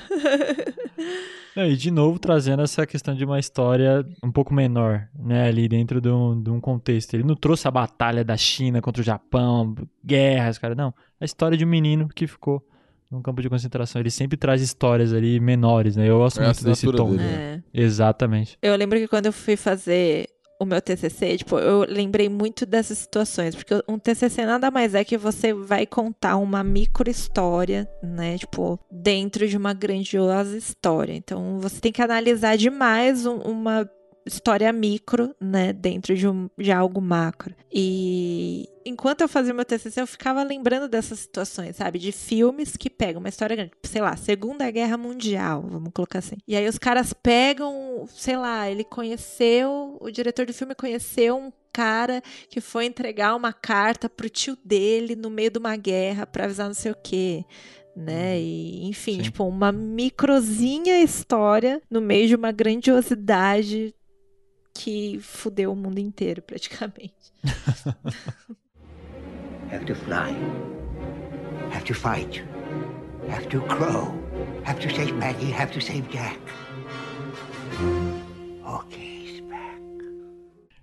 A: É, E de novo trazendo essa questão de uma história um pouco menor, né, ali dentro de um, de um contexto. Ele não trouxe a batalha da China contra o Japão, guerras, cara, não. A história de um menino que ficou num campo de concentração. Ele sempre traz histórias ali menores, né? Eu gosto
C: É
A: muito desse tom.
C: dele.
B: É.
A: Exatamente.
B: Eu lembro que quando eu fui fazer o meu TCC, tipo, eu lembrei muito dessas situações, porque um TCC nada mais é que você vai contar uma micro história, né, tipo, dentro de uma grandiosa história. Então, você tem que analisar demais um- uma história micro, né, dentro de, um, de algo macro. E enquanto eu fazia meu TCC, eu ficava lembrando dessas situações, sabe? De filmes que pegam uma história grande, sei lá, Segunda Guerra Mundial, vamos colocar assim. E aí os caras pegam, sei lá, ele conheceu, o diretor do filme conheceu um cara que foi entregar uma carta pro tio dele no meio de uma guerra pra avisar não sei o quê. Né? E, enfim,
A: Sim.
B: tipo, uma microzinha história no meio de uma grandiosidade que fudeu o mundo inteiro, praticamente.
H: Have to fly. Have to fight. Have to crow. Have to save Maggie. Have to save Jack. Okay, he's back.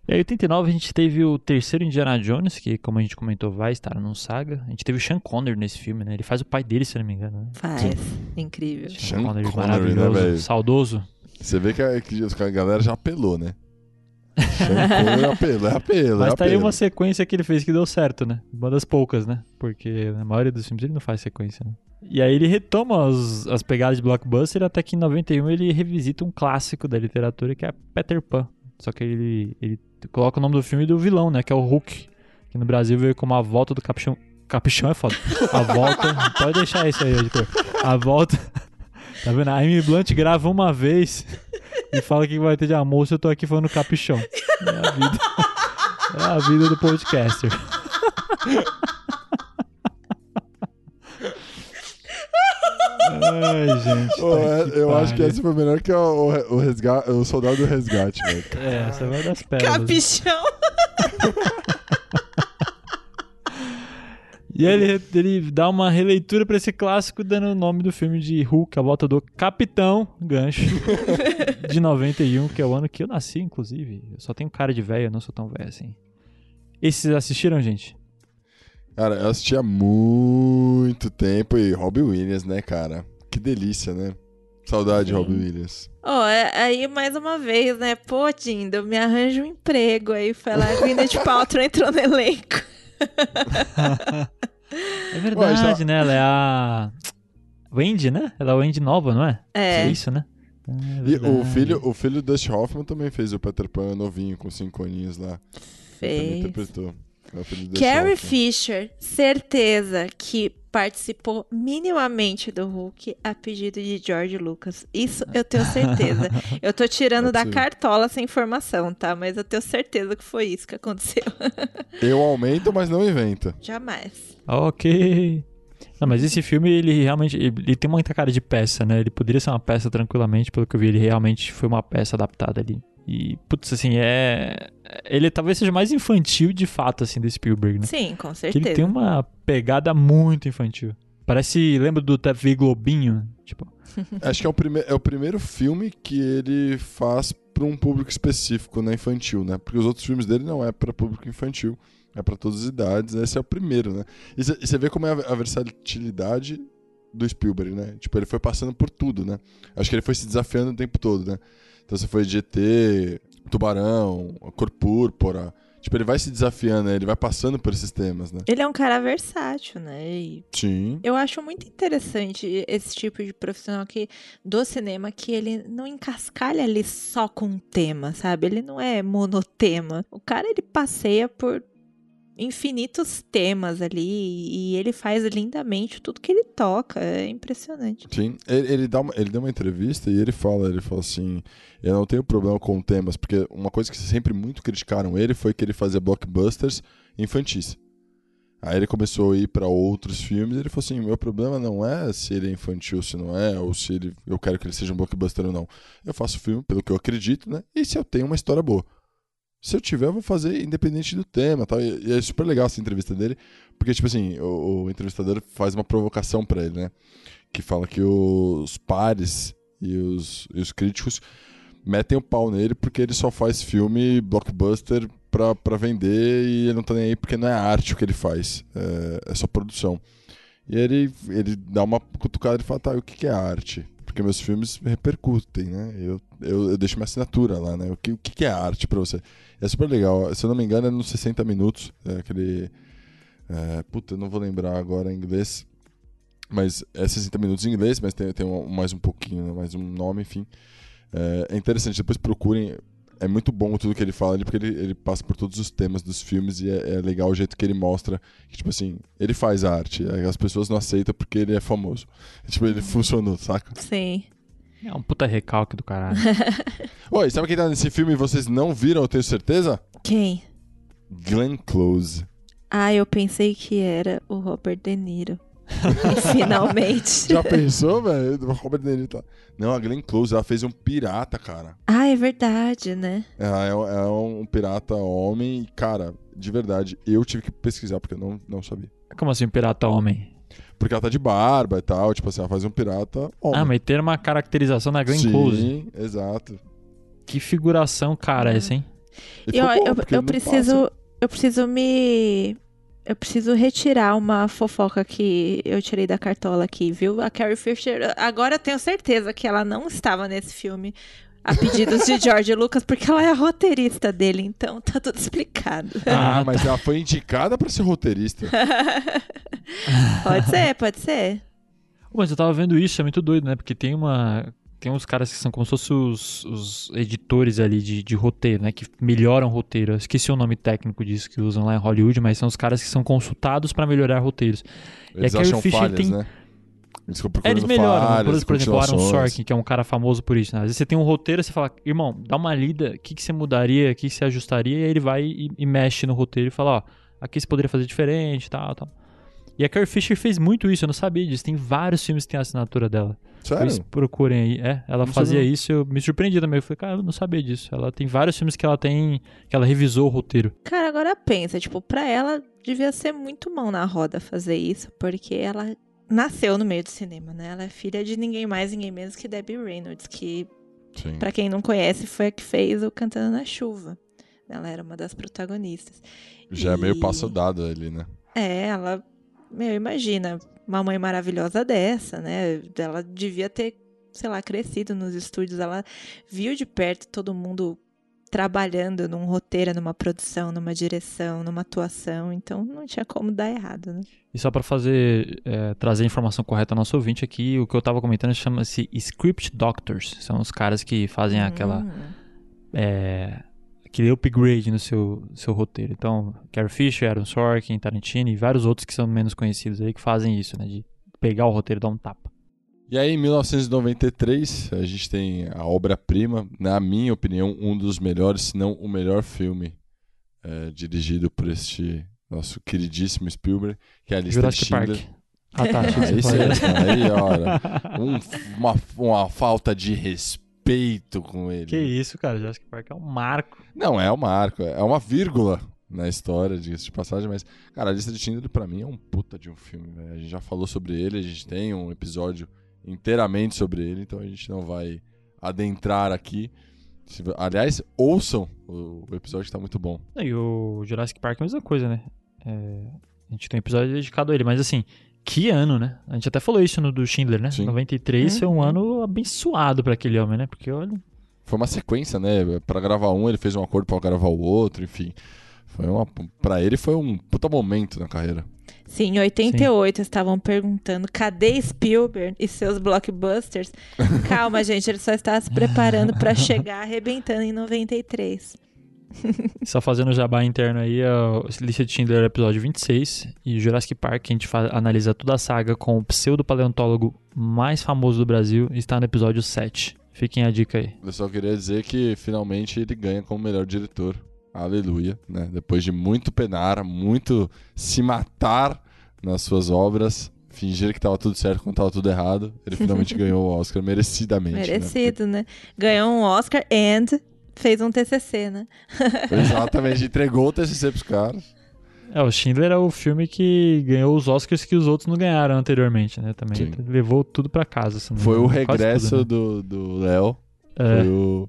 A: E aí, em 89, a gente teve o terceiro Indiana Jones, que, como a gente comentou, vai estar num saga. A gente teve o Sean Connery nesse filme, né? Ele faz o pai dele, se eu não me engano. Né?
B: Faz. Incrível.
C: Sean
A: Connery,
C: Connery, né,
A: maravilhoso,
C: velho?
A: saudoso.
C: Você vê que a, que a galera já apelou, né? É apelo, é apelo,
A: Mas
C: é
A: tá aí uma sequência que ele fez que deu certo, né? Uma das poucas, né? Porque na maioria dos filmes ele não faz sequência, né? E aí ele retoma os- as pegadas de blockbuster até que em 91 ele revisita um clássico da literatura que é Peter Pan. Só que ele, ele coloca o nome do filme do vilão, né? Que é o Hulk. Que no Brasil veio como A Volta do Capichão. Capichão é foda. A Volta... pode deixar isso aí, editor. A Volta... Tá vendo? A Amy Blunt grava uma vez e fala que vai ter de almoço eu tô aqui falando capichão. É a vida. É a vida do podcaster. Ai, gente.
C: Ô,
A: tá
C: é- eu acho que essa foi melhor que o, o, resga- o soldado do resgate, velho.
A: É, essa vai das pérolas.
B: Capichão.
A: E aí ele, ele dá uma releitura pra esse clássico, dando o nome do filme de Hulk, a volta do Capitão Gancho, de 91, que é o ano que eu nasci, inclusive. Eu só tenho cara de velho, eu não sou tão velho assim. Esses assistiram, gente?
C: Cara, eu assisti há muito tempo e Robbie Williams, né, cara? Que delícia, né? Saudade de
A: Sim.
C: Robbie Williams.
B: Ó, é- aí mais uma vez, né? Pô, Tindo, me arranja um emprego. Aí foi lá, Gwyneth Paltrow entrou no elenco.
A: É verdade, né? Ela é a. Wendy, né? Ela é a Wendy nova, não é?
B: É.
A: isso, né? É
C: E o filho, o filho do Dustin Hoffman também fez o Peter Pan novinho, com cinco aninhos lá. Também
B: Fez.
C: interpretou.
B: Carrie. Fisher, certeza que participou minimamente do Hulk a pedido de George Lucas. Isso eu tenho certeza. Eu tô tirando da cartola essa informação, tá? Mas eu tenho certeza que foi isso que aconteceu.
C: Eu aumento, mas não invento.
B: Jamais.
A: Ok. Não, mas esse filme, ele realmente. Ele, ele tem muita cara de peça, né? Ele poderia ser uma peça tranquilamente, pelo que eu vi, ele realmente foi uma peça adaptada ali. E, putz, assim, é. Ele talvez seja mais infantil de fato, assim, do Spielberg, né?
B: Sim, com
A: Que
B: certeza.
A: ele tem uma pegada muito infantil. Parece. Lembra do TV Globinho? Tipo.
C: Acho que é o, prime é o primeiro filme que ele faz pra um público específico, não infantil, né? Porque os outros filmes dele não é pra público infantil, é pra todas as idades. Esse é o primeiro, né? E você vê como é a, a versatilidade do Spielberg, né? Tipo, ele foi passando por tudo, né? Acho que ele foi se desafiando o tempo todo, né? Então você foi de ET, Tubarão, Cor Púrpura. Tipo, ele vai se desafiando, né? ele vai passando por esses temas, né?
B: Ele é um cara versátil, né? E
C: Sim.
B: eu acho muito interessante esse tipo de profissional que do cinema que ele não encascalha ali só com um tema, sabe? Ele não é monotema. O cara ele passeia por infinitos temas ali e ele faz lindamente tudo que ele toca. É impressionante.
C: Sim, ele, ele, dá uma, ele deu uma entrevista e ele fala, ele fala assim, eu não tenho problema com temas, porque uma coisa que sempre muito criticaram ele foi que ele fazia blockbusters infantis. Aí ele começou a ir para outros filmes e ele falou assim, meu problema não é se ele é infantil, se não é, ou se ele, eu quero que ele seja um blockbuster ou não. Eu faço filme pelo que eu acredito, né? E se eu tenho uma história boa. Se eu tiver, eu vou fazer independente do tema, tal. E, é super legal essa entrevista dele, porque tipo assim, o, o entrevistador faz uma provocação para ele, né? Que fala que os pares e os, e os críticos metem o pau nele porque ele só faz filme blockbuster pra, pra vender e ele não tá nem aí porque não é arte o que ele faz, é, é só produção. E ele, ele dá uma cutucada e fala, tá, o que, que é arte? Porque meus filmes repercutem, né? Eu, eu, eu deixo minha assinatura lá, né? O que, o que, é arte pra você? É super legal. Se eu não me engano, é nos 60 minutos. É aquele. É, puta, eu não vou lembrar agora em inglês. Mas é 60 minutos em inglês, mas tem, tem um- mais um pouquinho, né? mais um nome, enfim. É, é interessante, depois procurem. É muito bom tudo que ele fala ali, porque ele, ele passa por todos os temas dos filmes e é, é legal o jeito que ele mostra que, tipo assim, ele faz arte, aí as pessoas não aceitam porque ele é famoso. Tipo, ele funcionou, saca?
B: Sim.
A: É um puta recalque do caralho.
C: Oi, sabe quem tá nesse filme e vocês não viram, eu tenho certeza?
B: Quem?
C: Glenn Close.
B: Ah, eu pensei que era o Robert De Niro. Finalmente.
C: Já pensou, velho? Robert De Niro tá... Não, a Glenn Close, ela fez um pirata, cara.
B: Ah, é verdade, né?
C: Ela é, é um pirata homem e, cara, de verdade, eu tive que pesquisar porque eu não, não sabia.
A: Como assim, pirata homem?
C: Porque ela tá de barba e tal, tipo assim, ela faz um pirata homem.
A: Ah, mas ter uma caracterização na Glenn
C: Sim,
A: Close.
C: exato.
A: Que figuração, cara, essa, hein?
C: E
B: Eu,
C: bom,
B: eu, eu preciso. Eu preciso me. Eu preciso retirar uma fofoca que eu tirei da cartola aqui, viu? A Carrie Fisher. Agora eu tenho certeza que ela não estava nesse filme a pedidos de George Lucas, porque ela é a roteirista dele, então tá tudo explicado.
C: Ah,
A: Ah,
C: mas ela foi indicada pra ser roteirista.
B: pode ser, pode ser.
A: Mas eu tava vendo isso, é muito doido, né? Porque tem uma. Tem uns caras que são como se fossem os, os editores ali de, de roteiro, né? Que melhoram roteiro. Eu esqueci o nome técnico disso que usam lá em Hollywood, mas são os caras que são consultados pra melhorar roteiros.
C: Eles
A: a Carrie Fisher
C: falhas,
A: tem-
C: né? Eles
A: É, eles melhoram.
C: falhas,
A: por, exemplo, o Aaron. Sorkin, que é um cara famoso por isso. Né? Às vezes você tem um roteiro, você fala, irmão, dá uma lida, o que, que você mudaria, o que, que você ajustaria, e aí ele vai e, e mexe no roteiro e fala, ó, aqui você poderia fazer diferente, tal, tal. E a Carrie Fisher fez muito isso, eu não sabia disso. Tem vários filmes que tem a assinatura dela.
C: Sério?
A: procurem aí. É, ela
C: Não
A: fazia
C: sabia.
A: isso, eu me surpreendi também. Eu falei, cara, eu não sabia disso. Ela tem vários filmes que ela tem, que ela revisou o roteiro.
B: Cara, agora pensa, tipo, pra ela devia ser muito mão na roda fazer isso, porque ela nasceu no meio do cinema, né? Ela é filha de ninguém mais, ninguém menos que Debbie Reynolds, que,
C: Sim.
B: pra quem não conhece, foi a que fez o Cantando na Chuva. Ela era uma das protagonistas.
C: Já é meio
B: E-
C: passo dado ali, né?
B: É, ela, meu, imagina, uma mãe maravilhosa dessa, né? Ela devia ter, sei lá, crescido nos estúdios, ela viu de perto todo mundo trabalhando num roteiro, numa produção, numa direção, numa atuação, então não tinha como dar errado, né?
A: E só pra fazer, é, trazer a informação correta ao nosso ouvinte aqui, o que eu tava comentando chama-se Script Doctors. São os caras que fazem aquela,
B: Hum.
A: é, aquele upgrade no seu, seu roteiro. Então, Carrie Fisher, Aaron Sorkin, Tarantino e vários outros que são menos conhecidos aí que fazem isso, né? De pegar o roteiro e dar um tapa.
C: E aí, em 1993, a gente tem a obra-prima, na minha opinião, um dos melhores, se não o melhor filme é, dirigido por este nosso queridíssimo Spielberg, que é a lista
A: Jurassic
C: de Schindler.
A: Park. Ah, tá. que
C: Aí, sim,
A: falou.
C: aí, olha, um- uma, uma falta de respeito com ele.
A: Que isso, cara. Jurassic Park é um marco.
C: Não é um marco, é uma vírgula na história, diga-se de passagem, mas, cara, a lista de Schindler pra mim é um puta de um filme, velho. A gente já falou sobre ele, a gente tem um episódio inteiramente sobre ele, então a gente não vai adentrar aqui. Aliás, ouçam o, episódio que tá muito bom.
A: E o Jurassic Park é a mesma coisa, né? É, a gente tem um episódio dedicado a ele, mas assim, que ano, né? A gente até falou isso no do Schindler, né?
C: Sim.
A: 93 foi um
B: Uhum.
A: ano abençoado pra aquele homem, né? Porque olha.
C: Foi uma sequência, né? Pra gravar um, ele fez um acordo pra gravar o outro, enfim. Foi uma, pra ele foi um puta momento na carreira.
B: Sim, em 88 estavam perguntando cadê Spielberg e seus blockbusters? Calma, gente, ele só está se preparando para chegar arrebentando em 93.
A: Só fazendo o jabá interno aí, a lista de Schindler é episódio 26 e Jurassic Park, a gente analisa toda a saga com o pseudo-paleontólogo mais famoso do Brasil, está no episódio 7. Fiquem a dica aí.
C: Eu só queria dizer que finalmente ele ganha como melhor diretor. Aleluia, né? Depois de muito penar, muito se matar nas suas obras, fingir que tava tudo certo quando tava tudo errado, ele finalmente ganhou o Oscar merecidamente. né?
B: Merecido, né? Ganhou um Oscar and fez um TCC, né?
C: Exatamente, entregou o TCC pros caras.
A: É, o Schindler é o filme que ganhou os Oscars que os outros não ganharam anteriormente, né? Também
C: Sim.
A: levou tudo pra casa.
C: Foi o regresso
A: tudo, né?
C: do do Léo.
A: É.
C: Foi o.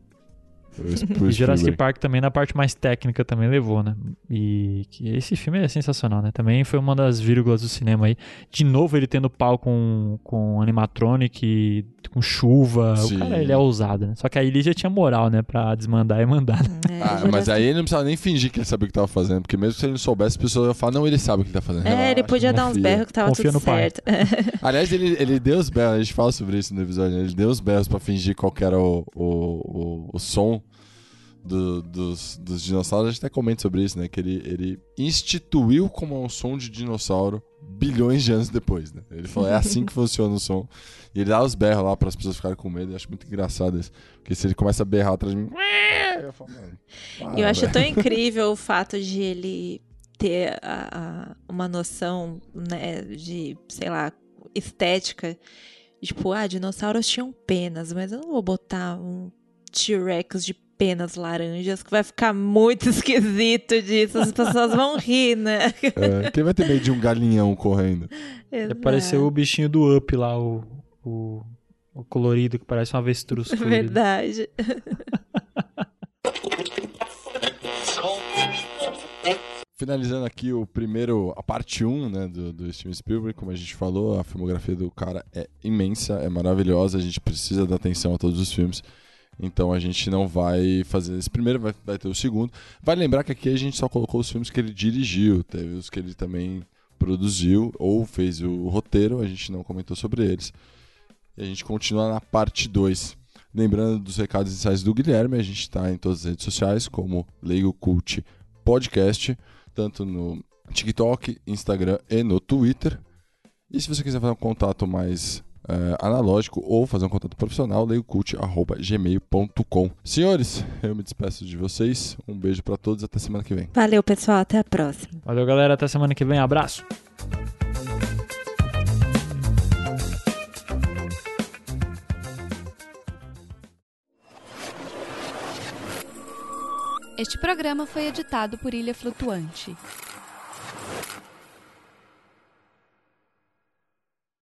C: Foi o
A: E Jurassic
C: Spielberg.
A: Park também na parte mais técnica também levou, né? E que esse filme é sensacional, né? Também foi uma das vírgulas do cinema aí. De novo ele tendo pau com, com animatronic, e com chuva.
C: Sim.
A: O cara, ele é ousado, né? Só que aí ele já tinha moral, né? Pra desmandar e mandar. né?
B: É,
C: Ah, mas aí ele não precisava nem fingir que ele sabia o que tava fazendo, porque mesmo se ele não soubesse, as pessoas iam falar, não, ele sabe o que ele tá fazendo.
B: É, ele
C: relaxa,
B: podia dar uns
C: confia."
B: berros que tava
A: Confia
B: tudo certo.
C: Aliás, ele, ele deu os berros, a gente fala sobre isso no episódio, né? ele deu os berros pra fingir qual que era o, o, o, o som do- dos, dos dinossauros. A gente até comenta sobre isso, né? Que ele, ele instituiu como um som de dinossauro bilhões de anos depois, né? Ele falou, é assim que funciona o som. E ele dá os berros lá para as pessoas ficarem com medo. Eu acho muito engraçado isso. Porque se ele começa a berrar atrás de mim... Eu, falo, "Mano, para,
B: eu acho
C: velho."
B: tão incrível o fato de ele ter a- a- uma noção, né, de, sei lá, estética. Tipo, ah, dinossauros tinham penas, mas eu não vou botar um T-Rex de penas laranjas, que vai ficar muito esquisito disso. As pessoas vão rir, né?
C: É, quem vai ter medo de um galinhão correndo?
A: Apareceu o bichinho do Up lá, o, o, o colorido que parece um avestruz. colorido.
B: Verdade.
C: Finalizando aqui o primeiro, a parte 1 né, do, do Steven Spielberg, como a gente falou, a filmografia do cara é imensa, é maravilhosa, a gente precisa dar atenção a todos os filmes. Então a gente não vai fazer esse primeiro, vai, vai ter o segundo. Vai lembrar que aqui a gente só colocou os filmes que ele dirigiu, teve os que ele também produziu ou fez o roteiro, a gente não comentou sobre eles. E a gente continua na parte 2. Lembrando dos recados iniciais do Guilherme, a gente está em todas as redes sociais, como Leigo Cult Podcast, tanto no TikTok, Instagram e no Twitter. E se você quiser fazer um contato mais eh, analógico ou fazer um contato profissional, leiocult.gmail.com. Senhores, eu me despeço de vocês. Um beijo para todos, até semana que vem.
B: Valeu, pessoal. Até a próxima.
A: Valeu, galera. Até semana que vem. Abraço.
I: Este programa foi editado por Ilha Flutuante.